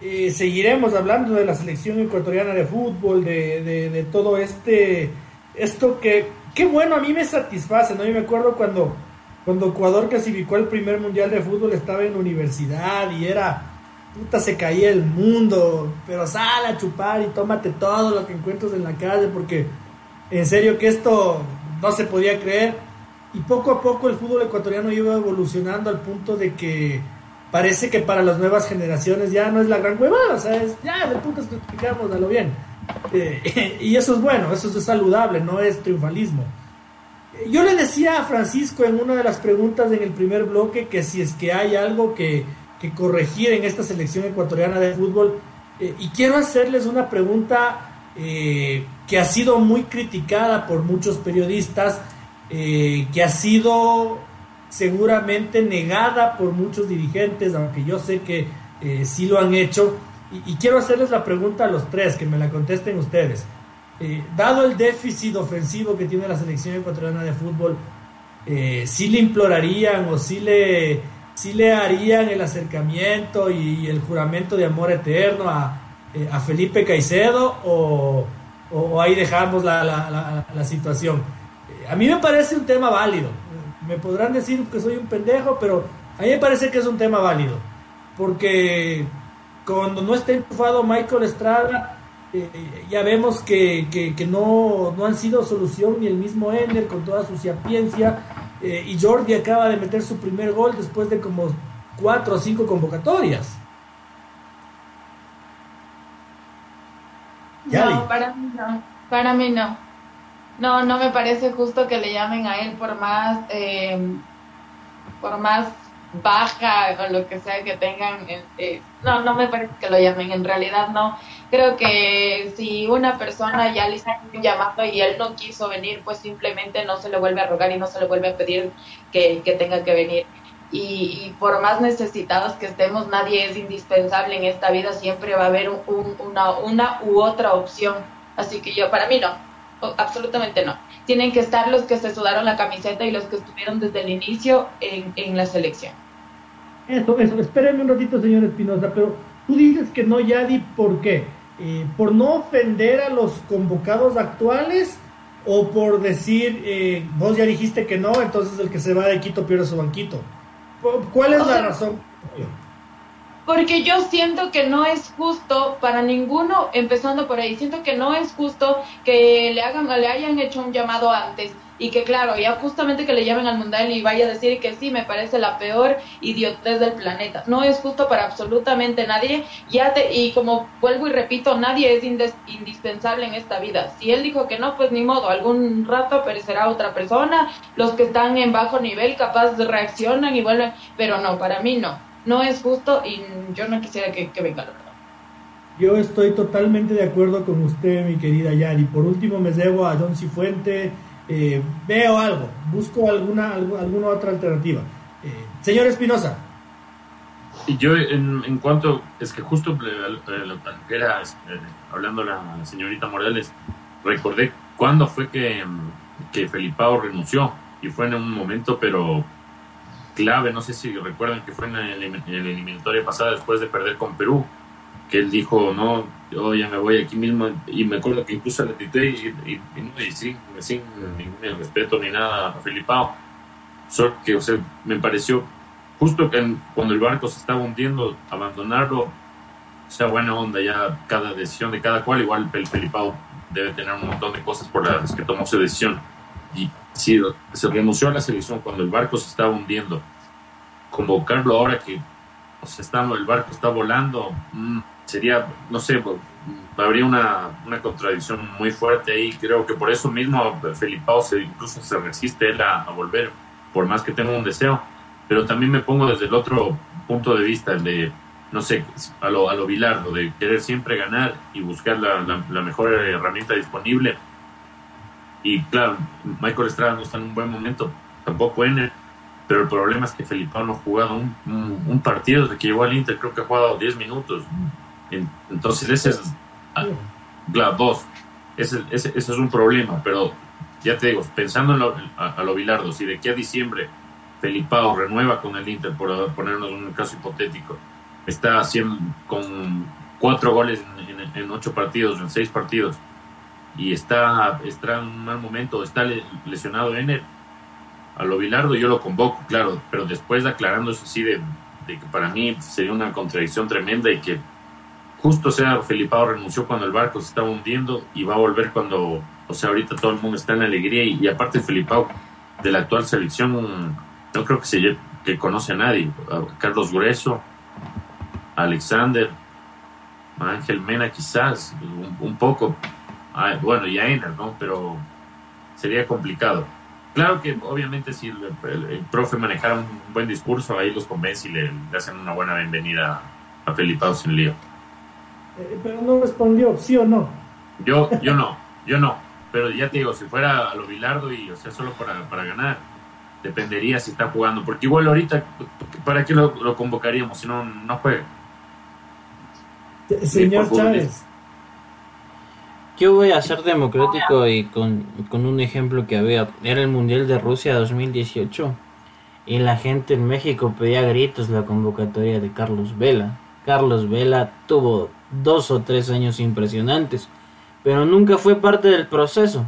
Eh, seguiremos hablando de la selección ecuatoriana de fútbol, de, de, todo este, esto que, qué bueno, a mí me satisface, ¿no? Yo me acuerdo cuando, cuando Ecuador clasificó el primer mundial de fútbol, estaba en universidad y era, puta, se caía el mundo, pero sal a chupar y tómate todo lo que encuentres en la calle, porque en serio que esto no se podía creer. Y poco a poco el fútbol ecuatoriano iba evolucionando al punto de que parece que para las nuevas generaciones ya no es la gran huevada, o sea, es ya de putas explicamos a lo bien. Eh, y eso es bueno, eso es saludable, no es triunfalismo. Yo le decía a Francisco en una de las preguntas en el primer bloque que si es que hay algo que, que corregir en esta selección ecuatoriana de fútbol, eh, y quiero hacerles una pregunta eh, que ha sido muy criticada por muchos periodistas, que ha sido seguramente negada por muchos dirigentes, aunque yo sé que eh, sí lo han hecho. Y, quiero hacerles la pregunta a los tres, que me la contesten ustedes. Eh, dado el déficit ofensivo que tiene la selección ecuatoriana de fútbol, eh, ¿sí le implorarían o sí le, sí le harían el acercamiento y, el juramento de amor eterno a, a Felipe Caicedo o, o, ahí dejamos la, la, la situación? a mí me parece un tema válido me podrán decir que soy un pendejo, pero a mí me parece que es un tema válido. Porque cuando no está enchufado Michael Estrada, eh, ya vemos que, que, no, no, han sido solución ni el mismo Ender con toda su sapiencia. Eh, y Jordi acaba de meter su primer gol después de como cuatro o cinco convocatorias. No, para mí no. Para mí no. No, no me parece justo que le llamen a él por más, eh, por más baja o lo que sea que tengan. Eh, no, no me parece que lo llamen. En realidad no. Creo que si una persona ya le está llamando y él no quiso venir, pues simplemente no se le vuelve a rogar y no se le vuelve a pedir que, tenga que venir. Y, por más necesitados que estemos, nadie es indispensable en esta vida. Siempre va a haber una, una u otra opción. Así que yo, para mí no absolutamente no. Tienen que estar los que se sudaron la camiseta y los que estuvieron desde el inicio en, en la selección. Eso, eso, espérenme un ratito, señor Espinosa, pero tú dices que no, Yadi, ¿por qué? Eh, ¿Por no ofender a los convocados actuales o por decir, eh, vos ya dijiste que no, entonces el que se va de Quito pierde su banquito? ¿Cuál es la razón? Porque yo siento que no es justo para ninguno, empezando por ahí, siento que no es justo que le hagan, le hayan hecho un llamado antes y que claro, ya justamente que le llamen al mundial y vaya a decir que sí, me parece la peor idiotez del planeta. No es justo para absolutamente nadie. Ya te, y como vuelvo y repito, nadie es indispensable en esta vida. Si él dijo que no, pues ni modo, algún rato aparecerá otra persona. Los que están en bajo nivel capaz reaccionan y vuelven, pero no, para mí no no es justo y yo no quisiera que, venga la verdad. Yo estoy totalmente de acuerdo con usted, mi querida Yari. Por último, me debo a John Cifuente. Eh, veo algo, busco alguna, alguna otra alternativa. Eh, señor Espinosa. Yo, en, en, cuanto, es que justo era, eh, hablando la señorita Morales, recordé cuándo fue que, que Felipao renunció y fue en un momento, pero clave, no sé si recuerdan que fue en la, eliminatoria pasada después de perder con Perú, que él dijo, no, yo ya me voy aquí mismo, y me acuerdo que incluso le tité y, y, sin, ningún respeto ni nada a Felipao, solo que o sea, me pareció justo que cuando el barco se estaba hundiendo, abandonarlo, sea buena onda ya cada decisión de cada cual, igual el Felipao debe tener un montón de cosas por las que tomó su decisión. Y si se renunció a la selección cuando el barco se estaba hundiendo, convocarlo ahora que o el barco está volando, mm, sería, no sé, pues, habría una, una, contradicción muy fuerte ahí. Creo que por eso mismo Felipao se, incluso se resiste a, volver, por más que tenga un deseo. Pero también me pongo desde el otro punto de vista, el de, no sé, a lo, a lo Bilardo, de querer siempre ganar y buscar la mejor herramienta disponible y claro, Michael Estrada no está en un buen momento, tampoco en pero el problema es que Felipe no ha jugado un, un, partido desde que llegó al Inter, creo que ha jugado 10 minutos. Entonces ese es, claro, ah, dos, ese, ese, ese, es un problema, pero ya te digo, pensando en lo, a, lo Bilardo, si de aquí a diciembre Felipao renueva con el Inter, por ponernos un caso hipotético, está haciendo con cuatro goles en, ocho partidos, en seis partidos, y está, está en un mal momento, está lesionado en él. A lo Bilardo yo lo convoco, claro, pero después aclarando eso sí de, que para mí sería una contradicción tremenda y que justo sea Felipao renunció cuando el barco se estaba hundiendo y va a volver cuando, o sea, ahorita todo el mundo está en alegría y, aparte Felipao de la actual selección no creo que se que conoce a nadie, Carlos Grueso, Alexander, Ángel Mena quizás, un, poco, ah, bueno, y a Ener, ¿no? Pero sería complicado. Claro que obviamente si el, profe manejara un buen discurso, ahí los convence y le, hacen una buena bienvenida a Felipe sin lío. Eh, pero no respondió, ¿sí o no? Yo, yo no, yo no. Pero ya te digo, si fuera a lo Bilardo y, o sea, solo para, para ganar, dependería si está jugando. Porque igual ahorita, ¿para qué lo, lo convocaríamos si no, no juega? Señor Chávez. Yo voy a ser democrático y con, un ejemplo que había. Era el Mundial de Rusia 2018 y la gente en México pedía gritos la convocatoria de Carlos Vela. Carlos Vela tuvo dos o tres años impresionantes, pero nunca fue parte del proceso.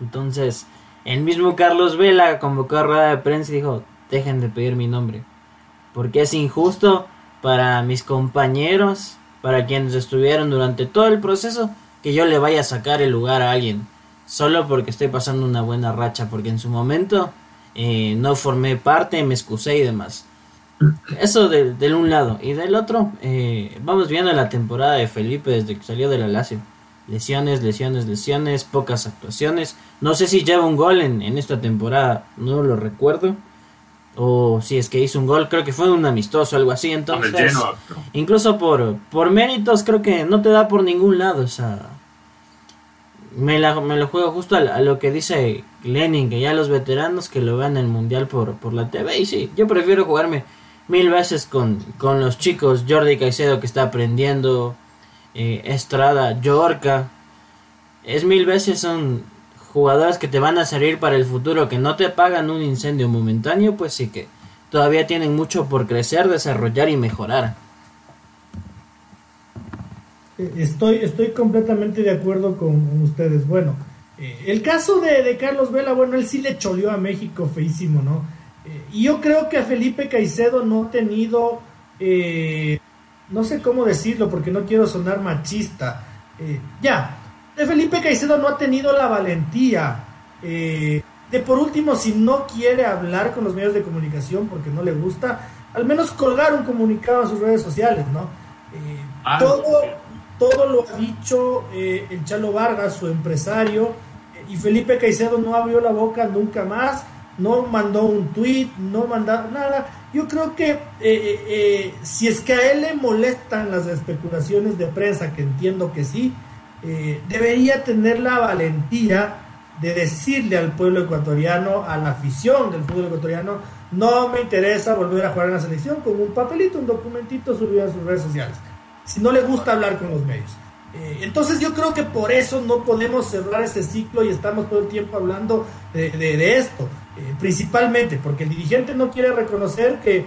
Entonces, el mismo Carlos Vela convocó a rueda de prensa y dijo, dejen de pedir mi nombre, porque es injusto para mis compañeros para quienes estuvieron durante todo el proceso que yo le vaya a sacar el lugar a alguien solo porque estoy pasando una buena racha porque en su momento eh, no formé parte me excusé y demás. Eso de, del un lado. Y del otro eh, vamos viendo la temporada de Felipe desde que salió de la Lazio. Lesiones lesiones lesiones pocas actuaciones. No sé si lleva un gol en, en esta temporada no lo recuerdo. O si es que hizo un gol, creo que fue un amistoso o algo así, entonces incluso por, por méritos creo que no te da por ningún lado, o sea, me, la, me lo juego justo a, lo que dice Lenin, que ya los veteranos que lo vean en el mundial por, por la TV, y sí, yo prefiero jugarme mil veces con, con los chicos, Jordi Caicedo que está aprendiendo, eh, Estrada, Yorca, es mil veces son jugadores que te van a servir para el futuro, que no te pagan un incendio momentáneo, pues sí que todavía tienen mucho por crecer, desarrollar y mejorar. Eh, estoy, estoy completamente de acuerdo con, ustedes. Bueno, eh, el caso de, Carlos Vela, bueno, él sí le choleó a México feísimo, ¿no? Eh, y yo creo que a Felipe Caicedo no ha tenido, no sé cómo decirlo porque no quiero sonar machista. ya, Felipe Caicedo no ha tenido la valentía eh, de por último, si no quiere hablar con los medios de comunicación porque no le gusta, al menos colgar un comunicado en sus redes sociales, ¿no? Eh, ah, todo, todo lo ha dicho eh, el Chalo Vargas, su empresario, y Felipe Caicedo no abrió la boca nunca más, no mandó un tweet, no mandó nada. Yo creo que si es que a él le molestan las especulaciones de prensa, que entiendo que sí, eh, debería tener la valentía de decirle al pueblo ecuatoriano, a la afición del fútbol ecuatoriano, no me interesa volver a jugar en la selección con un papelito, un documentito subido a sus redes sociales. Si no le gusta hablar con los medios. Eh, entonces yo creo que por eso no podemos cerrar ese ciclo y estamos todo el tiempo hablando de, esto, eh, principalmente porque el dirigente no quiere reconocer que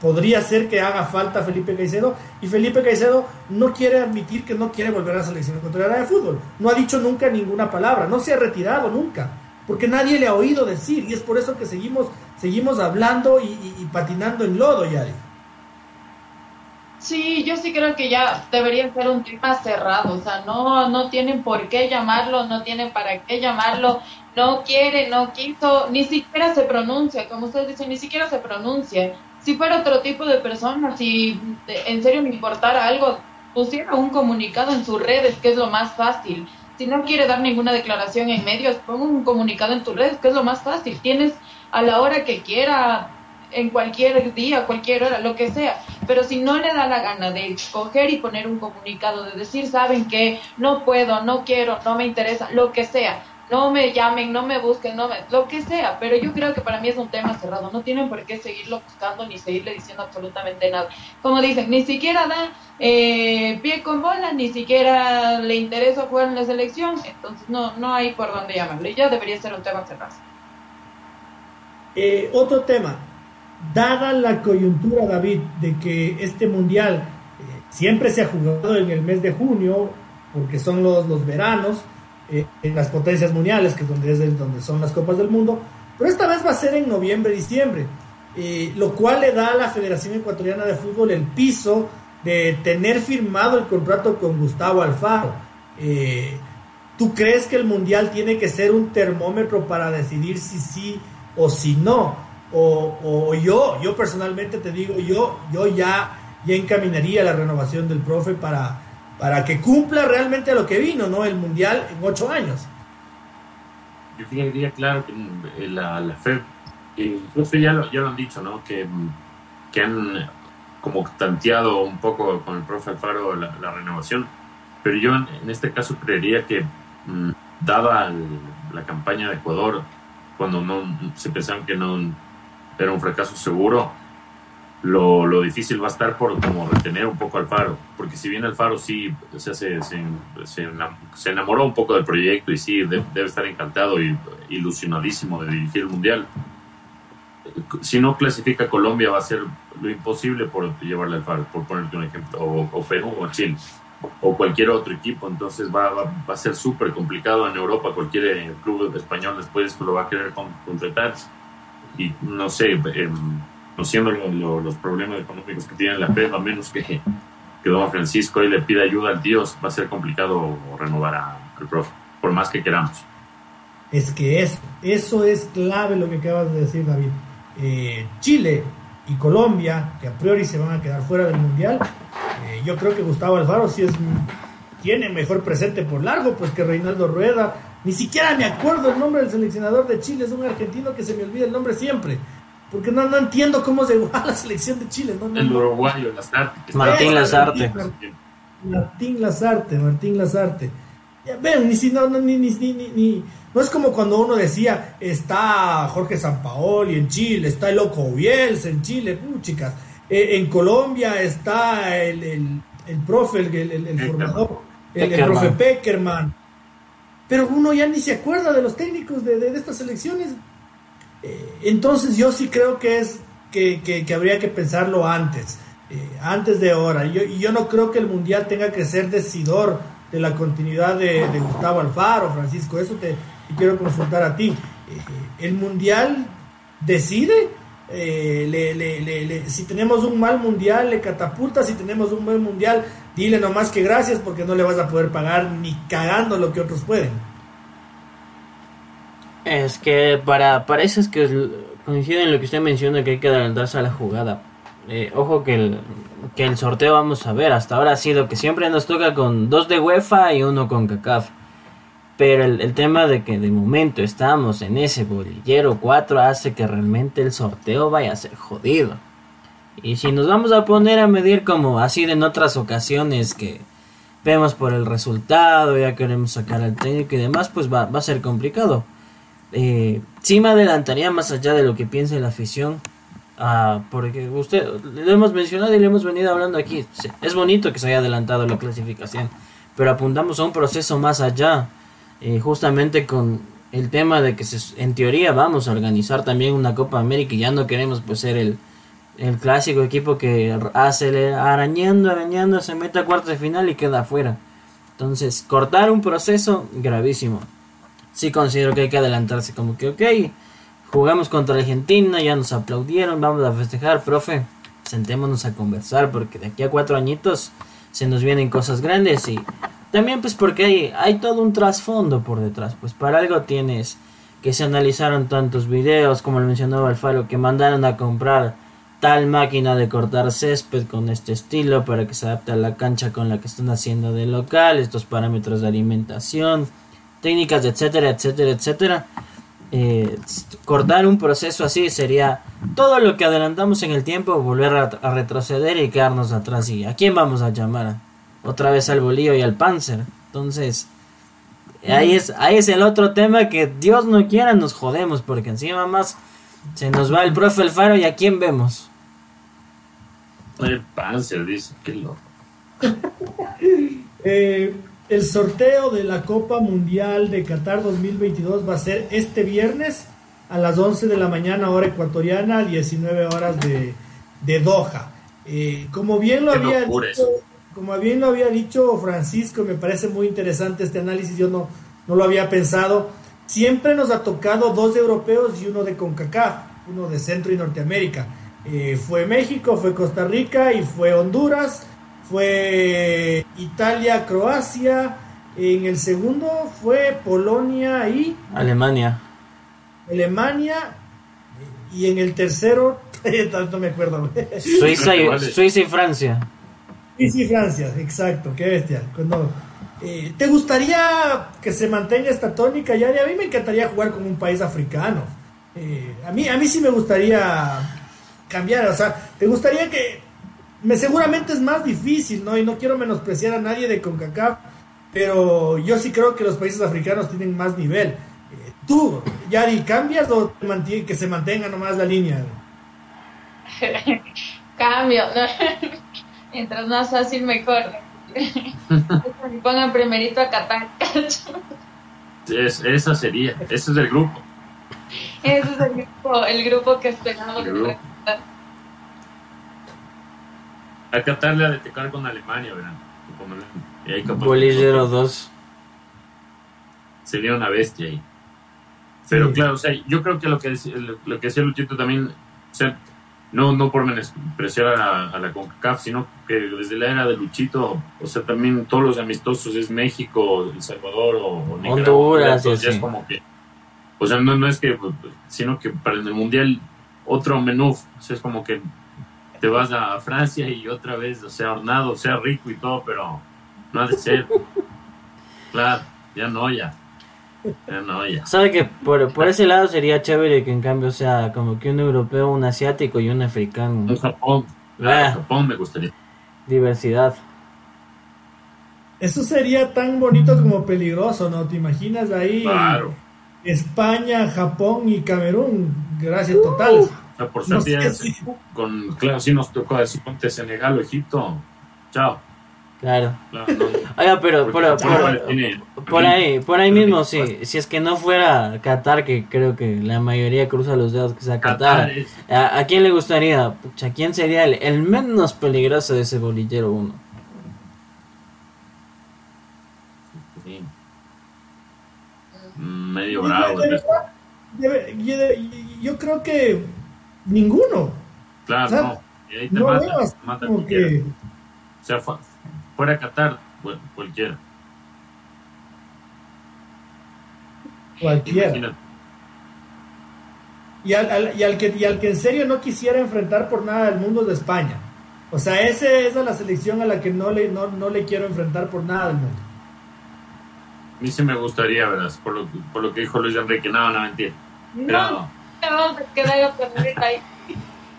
podría ser que haga falta Felipe Caicedo y Felipe Caicedo no quiere admitir que no quiere volver a la selección ecuatoriana de fútbol. No ha dicho nunca ninguna palabra, no se ha retirado nunca, porque nadie le ha oído decir y es por eso que seguimos, seguimos hablando y, patinando en lodo, Yari. Sí, yo sí creo que ya debería ser un tema cerrado, o sea, no, no tienen por qué llamarlo, no tienen para qué llamarlo, no quiere, no quiso, ni siquiera se pronuncia, como ustedes dicen, ni siquiera se pronuncia si fuera otro tipo de persona, si en serio me importara algo, pusiera un comunicado en sus redes, que es lo más fácil. Si no quiere dar ninguna declaración en medios, ponga un comunicado en tus redes, que es lo más fácil. Tienes a la hora que quiera, en cualquier día, cualquier hora, lo que sea. Pero si no le da la gana de escoger y poner un comunicado, de decir, saben que no puedo, no quiero, no me interesa, lo que sea, no me llamen, no me busquen, no me, lo que sea, pero yo creo que para mí es un tema cerrado, no tienen por qué seguirlo buscando ni seguirle diciendo absolutamente nada. Como dicen, ni siquiera da eh, pie con bola, ni siquiera le interesa jugar en la selección, entonces no, no hay por dónde llamarle, ya debería ser un tema cerrado. Eh, otro tema, dada la coyuntura, David, de que este mundial eh, siempre se ha jugado en el mes de junio, porque son los, los veranos, eh, en las potencias mundiales, que es donde, es donde son las Copas del Mundo, pero esta vez va a ser en noviembre, diciembre, eh, lo cual le da a la Federación Ecuatoriana de Fútbol el piso de tener firmado el contrato con Gustavo Alfaro. ¿Tú crees que el mundial tiene que ser un termómetro para decidir si sí o si no? O, yo, yo personalmente te digo, yo, yo ya, ya encaminaría la renovación del profe para, para que cumpla realmente lo que vino, ¿no? El mundial en ocho años. Yo diría claro que eh, la, la FED, incluso ya lo, ya lo han dicho, ¿no? Que, que han como tanteado un poco con el profe Alfaro la, renovación, pero yo en, este caso creería que mm, dada la campaña de Ecuador, cuando no se pensaban que no era un fracaso seguro, lo, lo, difícil va a estar por como retener un poco al Faro, porque si bien el Faro sí se, se, se, enamoró un poco del proyecto y sí debe, estar encantado y ilusionadísimo de dirigir el Mundial, si no clasifica Colombia va a ser lo imposible por llevarle al Faro, por ponerte un ejemplo, o, o Perú o Chile o cualquier otro equipo, entonces va, va, a ser súper complicado en Europa, cualquier club español después lo va a querer contratar y no sé, eh, conociendo los problemas económicos que tiene la FED, a menos que, que Don Francisco y le pida ayuda al Dios, va a ser complicado renovar al profe, por más que queramos. Es que eso, eso es clave lo que acabas de decir, David. Eh, Chile y Colombia, que a priori se van a quedar fuera del Mundial, eh, yo creo que Gustavo Alfaro sí es, tiene mejor presente por largo, pues que Reinaldo Rueda. Ni siquiera me acuerdo el nombre del seleccionador de Chile, es un argentino que se me olvida el nombre siempre. Porque no, no entiendo cómo se a la selección de Chile. No, el uruguayo, Lazarte. Martín Lazarte. Martín Lazarte, Martín Lazarte. Ven, ni si no, ni, ni, ni, ni, no es como cuando uno decía, está Jorge Sampaoli en Chile, está el Loco Bielsa en Chile, uh, chicas, eh, en Colombia está el, el, el profe, el, el formador, el, profe Peckerman. Pero uno ya ni se acuerda de los técnicos de, de, estas elecciones. Eh, entonces yo sí creo que es que, que, habría que pensarlo antes, eh, antes de ahora. Yo, y yo no creo que el Mundial tenga que ser decidor de la continuidad de, Gustavo Alfaro, Francisco. Eso te, quiero consultar a ti. ¿El Mundial decide eh, le, le, le, si tenemos un mal mundial, le catapulta, si tenemos un buen mundial, dile nomás que gracias porque no le vas a poder pagar ni cagando lo que otros pueden. Es que para, para eso es que coincide en lo que usted menciona que hay que adelantarse a la jugada. Eh, ojo que el, que el sorteo vamos a ver, hasta ahora ha sido que siempre nos toca con dos de UEFA y uno con CACAF. Pero el, tema de que de momento estamos en ese bolillero 4 hace que realmente el sorteo vaya a ser jodido. Y si nos vamos a poner a medir como ha sido en otras ocasiones que vemos por el resultado, ya queremos sacar al técnico y demás, pues va, a ser complicado. Eh, sí me adelantaría más allá de lo que piense la afición. Ah, porque usted lo hemos mencionado y lo hemos venido hablando aquí. Es bonito que se haya adelantado la clasificación, pero apuntamos a un proceso más allá eh, justamente con el tema de que en teoría vamos a organizar también una Copa América y ya no queremos pues ser el, el clásico equipo que hace arañando, arañando, se mete a cuartos de final y queda afuera. Entonces, cortar un proceso gravísimo. Sí considero que hay que adelantarse como que, ok, jugamos contra Argentina, ya nos aplaudieron, vamos a festejar, profe, sentémonos a conversar porque de aquí a cuatro añitos se nos vienen cosas grandes y también pues porque hay, hay todo un trasfondo por detrás. Pues para algo tienes que se analizaron tantos videos, como lo mencionaba Alfaro, que mandaron a comprar tal máquina de cortar césped con este estilo para que se adapte a la cancha con la que están haciendo de local, estos parámetros de alimentación, técnicas, etcétera, etcétera, etcétera. Eh, cortar un proceso así sería todo lo que adelantamos en el tiempo, volver a, a retroceder y quedarnos atrás. ¿Y a quién vamos a llamar? Otra vez al bolillo y al panzer. Entonces, ahí es, ahí es el otro tema que Dios no quiera nos jodemos, porque encima más se nos va el profe El Faro y a quién vemos. El panzer, dice, qué loco. Eh, el sorteo de la Copa Mundial de Qatar 2022 va a ser este viernes a las 11 de la mañana hora ecuatoriana, 19 horas de, de Doha. Eh, como bien lo había dicho, como bien lo había dicho Francisco, me parece muy interesante este análisis, yo no, no lo había pensado. Siempre nos ha tocado dos europeos y uno de CONCACAF, uno de Centro y Norteamérica. Eh, fue México, fue Costa Rica y fue Honduras, fue Italia, Croacia. En el segundo fue Polonia y Alemania. Alemania. Y en el tercero, tanto me acuerdo. Suiza y, Suiza y Francia. Suiza y Francia, exacto, qué bestia. Cuando, eh, ¿Te gustaría que se mantenga esta tónica, ya A mí me encantaría jugar con un país africano. Eh, a, mí, a mí sí me gustaría cambiar, o sea, ¿te gustaría que... Me, seguramente es más difícil, ¿no? Y no quiero menospreciar a nadie de CONCACAF, pero yo sí creo que los países africanos tienen más nivel. Eh, ¿Tú, Yari, cambias o que se mantenga nomás la línea? Cambio, mientras más fácil mejor. Pongan primerito a Qatar. es, esa sería, ese es el grupo. Ese es el grupo, el grupo que esperamos. A Qatar le ha de tocar con Alemania, ¿verdad? Bolillero 2. Sería una bestia ahí. Pero claro, o sea, yo creo que lo que, lo que decía Luchito también, o sea, no, no por menospreciar a, a la CONCACAF, sino que desde la era de Luchito, o sea, también todos los amistosos es México, El Salvador o, Honduras. Entonces es como que, o sea, no, no es que, sino que para el Mundial otro menú, o sea, es como que te vas a Francia y otra vez, o sea, ornado, o sea, rico y todo, pero no ha de ser. Claro, ya no, ya. Ya no, ya. Sabe que por, por ese lado sería chévere que en cambio sea como que un europeo, un asiático y un africano. Un Japón. Ah, Japón me gustaría. Diversidad. Eso sería tan bonito como peligroso, ¿no? ¿Te imaginas ahí? Claro. España, Japón y Camerún. Gracias totales por suerte, con, claro, si nos tocó decir, ponte Senegal o Egipto, chao. Claro. Oiga, pero por, ahí, por ahí mismo, sí. Si es que no fuera Qatar, que creo que la mayoría cruza los dedos que sea Qatar, ¿a, quién le gustaría? Pucha, ¿quién sería el, menos peligroso de ese bolillero uno? Medio bravo. yo creo que ninguno. Claro, no. Y ahí te no mata, que... O sea, fuera a Qatar, bueno, cualquiera. Cualquiera. Y al, y, al que, y al que en serio no quisiera enfrentar por nada del mundo de España. O sea, ese, esa es la selección a la que no le, no, no le quiero enfrentar por nada del mundo. A mí sí me gustaría, ¿verdad? Por lo, por lo que dijo Luis Enrique. No, no, mentira. Pero, vamos a quedar ahí.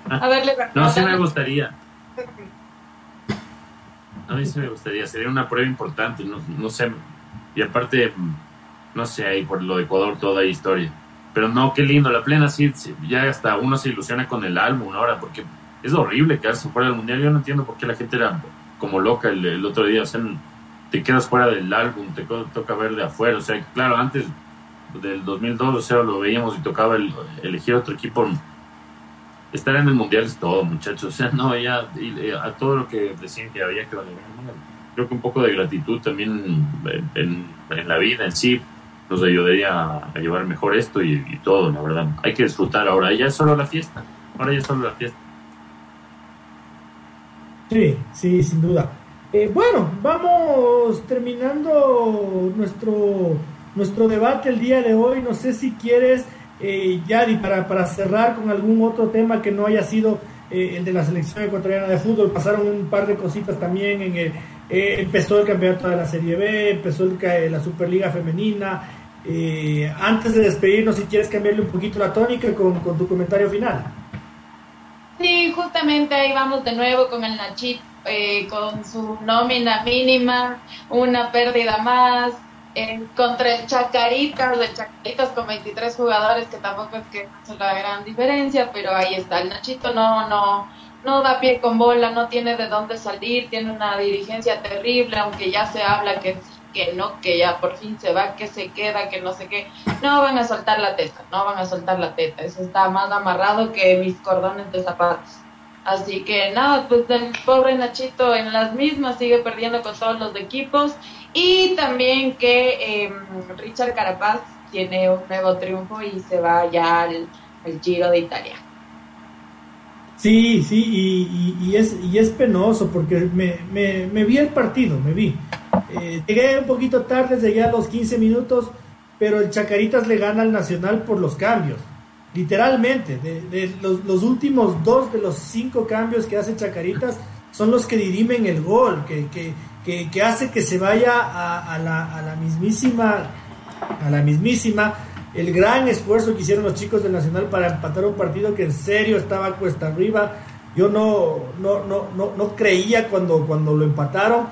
A verle No, sí me gustaría. A mí sí me gustaría, sería una prueba importante, no, no sé. Y aparte, no sé, ahí por lo de Ecuador toda historia. Pero no, qué lindo, la plena sí, ya hasta uno se ilusiona con el álbum ahora, porque es horrible quedarse fuera del mundial. Yo no entiendo por qué la gente era como loca el, el otro día. O sea, te quedas fuera del álbum, te toca ver de afuera. O sea, claro, antes del 2002, o sea, lo veíamos y tocaba el, elegir otro equipo. Estar en el mundial es todo, muchachos. O sea, no, ya a todo lo que decían que había que valer. Creo que un poco de gratitud también en, la vida en sí nos ayudaría a, llevar mejor esto y, todo, la verdad. Hay que disfrutar ahora. Ya es solo la fiesta. Ahora ya es solo la fiesta. Sí, sí, sin duda. Eh, bueno, vamos terminando nuestro nuestro debate el día de hoy. No sé si quieres, eh, Yari, para, para cerrar con algún otro tema que no haya sido eh, el de la selección ecuatoriana de fútbol. Pasaron un par de cositas también. En el, eh, empezó el campeonato de la Serie B, empezó el, la Superliga Femenina. Eh, antes de despedirnos, si quieres cambiarle un poquito la tónica con, con tu comentario final. Sí, justamente ahí vamos de nuevo con el Nachit, con su nómina mínima, una pérdida más, contra el Chacaritas, el Chacaritas con 23 jugadores, que tampoco es que hace la gran diferencia, pero ahí está. El Nachito no, no, no da pie con bola, no tiene de dónde salir, tiene una dirigencia terrible, aunque ya se habla que que no, que ya por fin se va, que se queda, que no sé qué. No van a soltar la teta, no van a soltar la teta. Eso está más amarrado que mis cordones de zapatos. Así que nada, pues el pobre Nachito en las mismas sigue perdiendo con todos los equipos. Y también que em, Richard Carapaz tiene un nuevo triunfo y se va ya al, Giro de Italia. Sí, sí, y, es, y es penoso porque me, me, vi el partido, me vi. Eh, llegué un poquito tarde, llegué a los 15 minutos, pero el Chacaritas le gana al Nacional por los cambios. Literalmente, de, los, últimos dos de los cinco cambios que hace Chacaritas son los que dirimen el gol, que, que, que, hace que se vaya a, a, la, a la mismísima a la mismísima, el gran esfuerzo que hicieron los chicos del Nacional para empatar un partido que en serio estaba cuesta arriba. Yo no, no, no, no, no creía cuando, cuando lo empataron.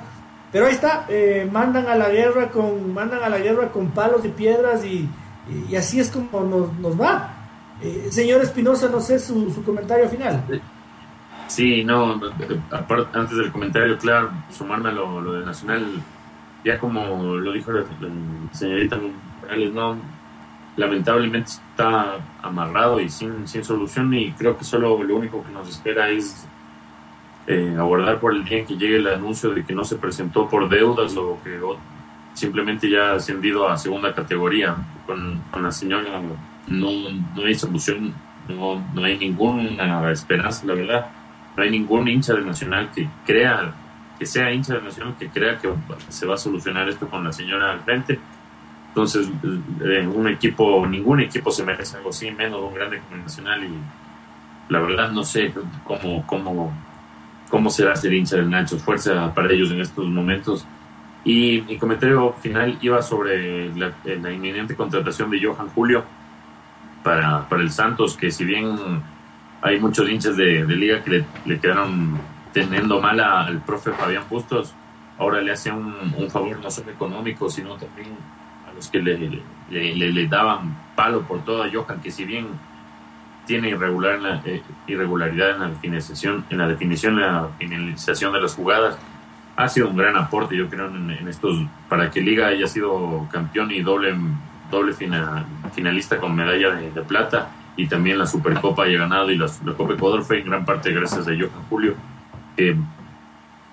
Pero ahí está, eh, mandan a la guerra con, mandan a la guerra con palos y piedras y, y, así es como nos, nos va. Eh, señor Espinosa, no sé su, su comentario final. Sí, no, antes del comentario, claro, sumarme a lo, lo de Nacional ya como lo dijo la, señorita no, lamentablemente está amarrado y sin, sin solución y creo que solo lo único que nos espera es eh, aguardar por el día en que llegue el anuncio de que no se presentó por deudas o que simplemente ya ha ascendido a segunda categoría. Con, con la señora no, no hay solución, no, no hay ninguna esperanza, la verdad. No hay ningún hincha del Nacional que crea que sea hincha de Nacional que crea que se va a solucionar esto con la señora al frente. Entonces, eh, un equipo, ningún equipo se merece algo así, menos un grande como Nacional. Y la verdad, no sé cómo, cómo, cómo será ser hincha del Nacho. Fuerza para ellos en estos momentos. Y mi comentario final iba sobre la, eh, inminente contratación de Johan Julio para, para el Santos, que si bien hay muchos hinchas de, liga que le, quedaron teniendo mal al profe Fabián Bustos, ahora le hace un, favor no solo económico, sino también a los que le, daban palo por toda Johan, que si bien tiene irregular, eh, irregularidad en la definición, en la definición, la finalización de las jugadas, ha sido un gran aporte, yo creo, en, estos, para que Liga haya sido campeón y doble, doble finalista con medalla de, plata, y también la Supercopa haya ganado, y la, la Copa Ecuador fue en gran parte gracias a Johan Julio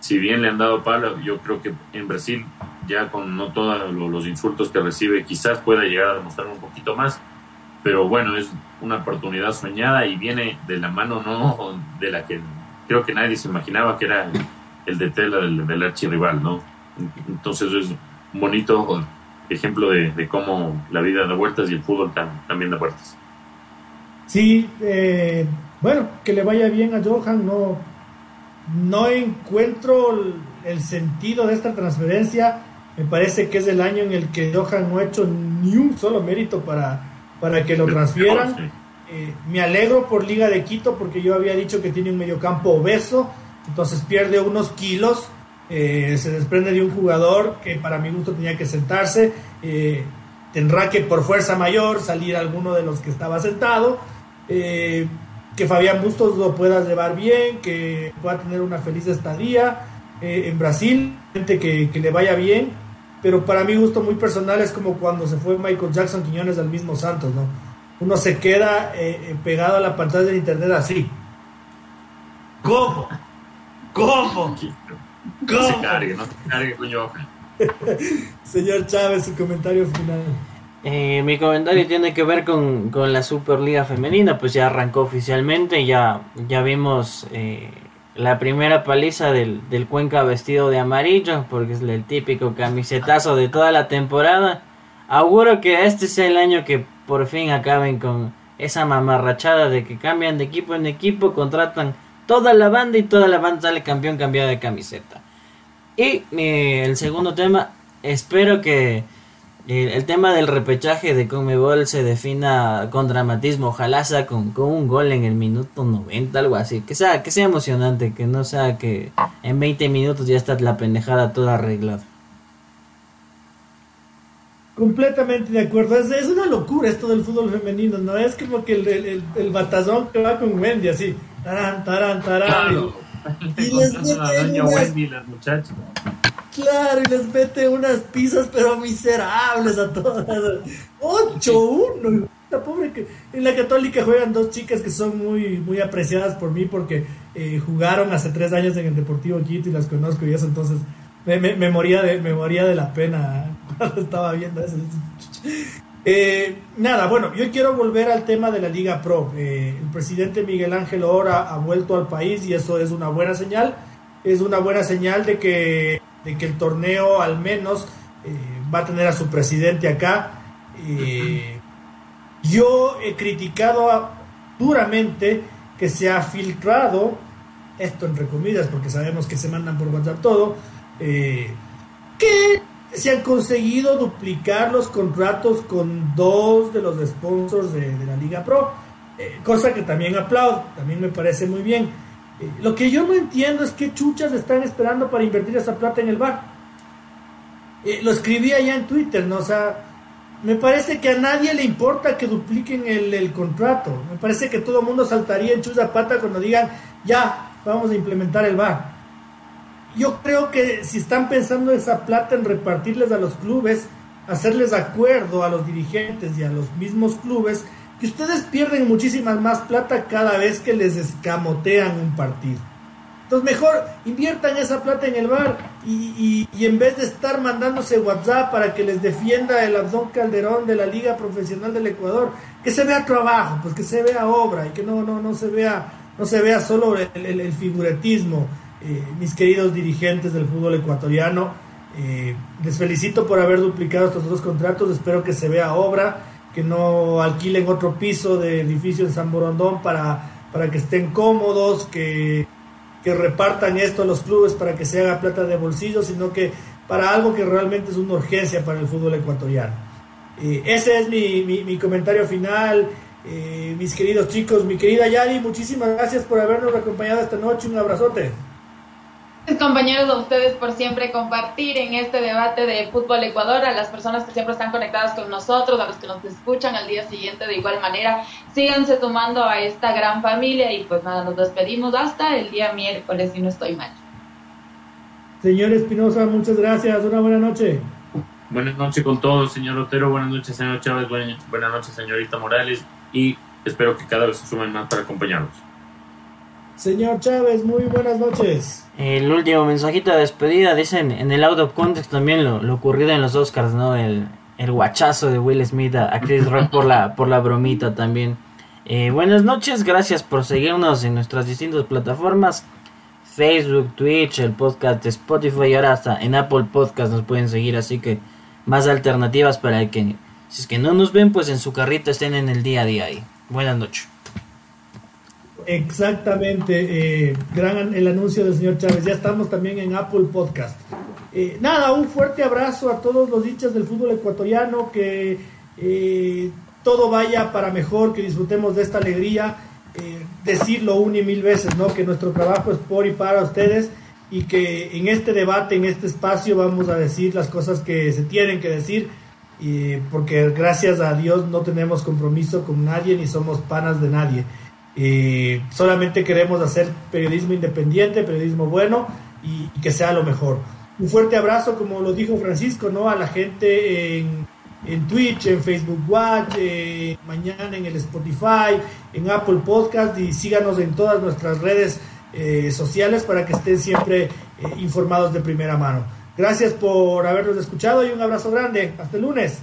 si bien le han dado palo, yo creo que en Brasil, ya con no todos los insultos que recibe, quizás pueda llegar a demostrar un poquito más. Pero bueno, es una oportunidad soñada y viene de la mano no de la que creo que nadie se imaginaba que era el de tela del, del archirrival, ¿no? Entonces es un bonito ejemplo de, cómo la vida da vueltas y el fútbol también da vueltas. Sí, eh, bueno, que le vaya bien a Johan, no no encuentro el, sentido de esta transferencia. Me parece que es el año en el que Johan no ha hecho ni un solo mérito para, para que lo transfieran. Eh, me alegro por Liga de Quito porque yo había dicho que tiene un mediocampo obeso, entonces pierde unos kilos, eh, se desprende de un jugador que para mi gusto tenía que sentarse, eh, tendrá que por fuerza mayor salir alguno de los que estaba sentado que Fabián Bustos lo pueda llevar bien, que pueda tener una feliz estadía eh, en Brasil, gente que, le vaya bien, pero para mí gusto muy personal es como cuando se fue Michael Jackson Quiñones al mismo Santos, ¿no? Uno se queda eh, eh, pegado a la pantalla de internet así. ¿Cómo? ¿Cómo? No se cargue, no se cargue, coño. Señor Chávez, su comentario final. Eh, mi comentario tiene que ver con, la Superliga Femenina, pues ya arrancó oficialmente, ya, ya vimos eh, la primera paliza del, Cuenca vestido de amarillo, porque es el típico camisetazo de toda la temporada. Auguro que este sea el año que por fin acaben con esa mamarrachada de que cambian de equipo en equipo, contratan toda la banda y toda la banda sale campeón cambiada de camiseta. Y eh, el segundo tema, espero que el, tema del repechaje de Conmebol se defina con dramatismo, ojalá sea con, un gol en el minuto 90, algo así, que sea, que sea emocionante, que no sea que en 20 minutos ya está la pendejada toda arreglada. Completamente de acuerdo, es, una locura esto del fútbol femenino, ¿no? Es como que el, el, batazón que va con Wendy, así, tarán, tarán, tarán. y les mete unas... Claro, y les mete unas pizzas pero miserables a todas. 8-1. La pobre que en la católica juegan dos chicas que son muy muy apreciadas por mí porque eh, jugaron hace tres años en el Deportivo Quito y las conozco y eso entonces me, moría, de, me moría de la pena cuando estaba viendo eso. Eh, nada, bueno, yo quiero volver al tema de la Liga Pro. Eh, el presidente Miguel Ángel Ora ha vuelto al país y eso es una buena señal. Es una buena señal de que, de que el torneo al menos eh, va a tener a su presidente acá. yo he criticado duramente que se ha filtrado, esto entre comillas, porque sabemos que se mandan por WhatsApp todo, que se han conseguido duplicar los contratos con dos de los sponsors de, la Liga Pro, eh, cosa que también aplaudo, también me parece muy bien. Eh, lo que yo no entiendo es qué chuchas están esperando para invertir esa plata en el bar. Eh, lo escribí allá en Twitter, ¿no? O sea, me parece que a nadie le importa que dupliquen el, contrato. Me parece que todo el mundo saltaría en chuza pata cuando digan, ya, vamos a implementar el bar yo creo que si están pensando esa plata en repartirles a los clubes, hacerles acuerdo a los dirigentes y a los mismos clubes, que ustedes pierden muchísimas más plata cada vez que les escamotean un partido. Entonces mejor inviertan esa plata en el bar y, en vez de estar mandándose WhatsApp para que les defienda el Abdón Calderón de la Liga Profesional del Ecuador, que se vea trabajo, pues que se vea obra y que no, no, no se vea, no se vea solo el, el figuretismo eh, mis queridos dirigentes del fútbol ecuatoriano. Eh, les felicito por haber duplicado estos dos contratos, espero que se vea obra, que no alquilen otro piso de edificio en San Borondón para, para que estén cómodos, que, que repartan esto a los clubes para que se haga plata de bolsillo, sino que para algo que realmente es una urgencia para el fútbol ecuatoriano. Eh, ese es mi, mi, comentario final. mis queridos chicos, mi querida Yari, muchísimas gracias por habernos acompañado esta noche. Un abrazote compañeros a ustedes por siempre compartir en este debate de fútbol Ecuador, a las personas que siempre están conectadas con nosotros, a los que nos escuchan al día siguiente de igual manera, síganse tomando a esta gran familia y pues nada, nos despedimos hasta el día miércoles si no estoy mal. Señor Espinosa, muchas gracias, una buena noche. Buenas noches con todos, señor Otero, buenas noches, señor Chávez, buenas noches, señorita Morales, y espero que cada vez se sumen más para acompañarnos. Señor Chávez, muy buenas noches. El último mensajito de despedida, dicen en el out of context también lo, ocurrido en los Oscars, ¿no? El, el guachazo de Will Smith a, Chris Rock por la, por la bromita también. Eh, buenas noches, gracias por seguirnos en nuestras distintas plataformas. Facebook, Twitch, el podcast Spotify y ahora hasta en Apple Podcast nos pueden seguir, así que más alternativas para que si es que no nos ven, pues en su carrito estén en el día a día ahí. Buenas noches. Exactamente, eh, gran el anuncio del señor Chávez. Ya estamos también en Apple Podcast. Eh, nada, un fuerte abrazo a todos los hinchas del fútbol ecuatoriano, que eh, todo vaya para mejor, que disfrutemos de esta alegría. decirlo una y mil veces, ¿no? Que nuestro trabajo es por y para ustedes y que en este debate, en este espacio, vamos a decir las cosas que se tienen que decir. porque gracias a Dios no tenemos compromiso con nadie ni somos panas de nadie. Eh, solamente queremos hacer periodismo independiente, periodismo bueno y, que sea lo mejor. Un fuerte abrazo, como lo dijo Francisco, ¿no? a la gente en, en Twitch, en Facebook Watch, eh, mañana en el Spotify, en Apple Podcast y síganos en todas nuestras redes eh, sociales para que estén siempre informados de primera mano. Gracias por habernos escuchado y un abrazo grande. Hasta el lunes.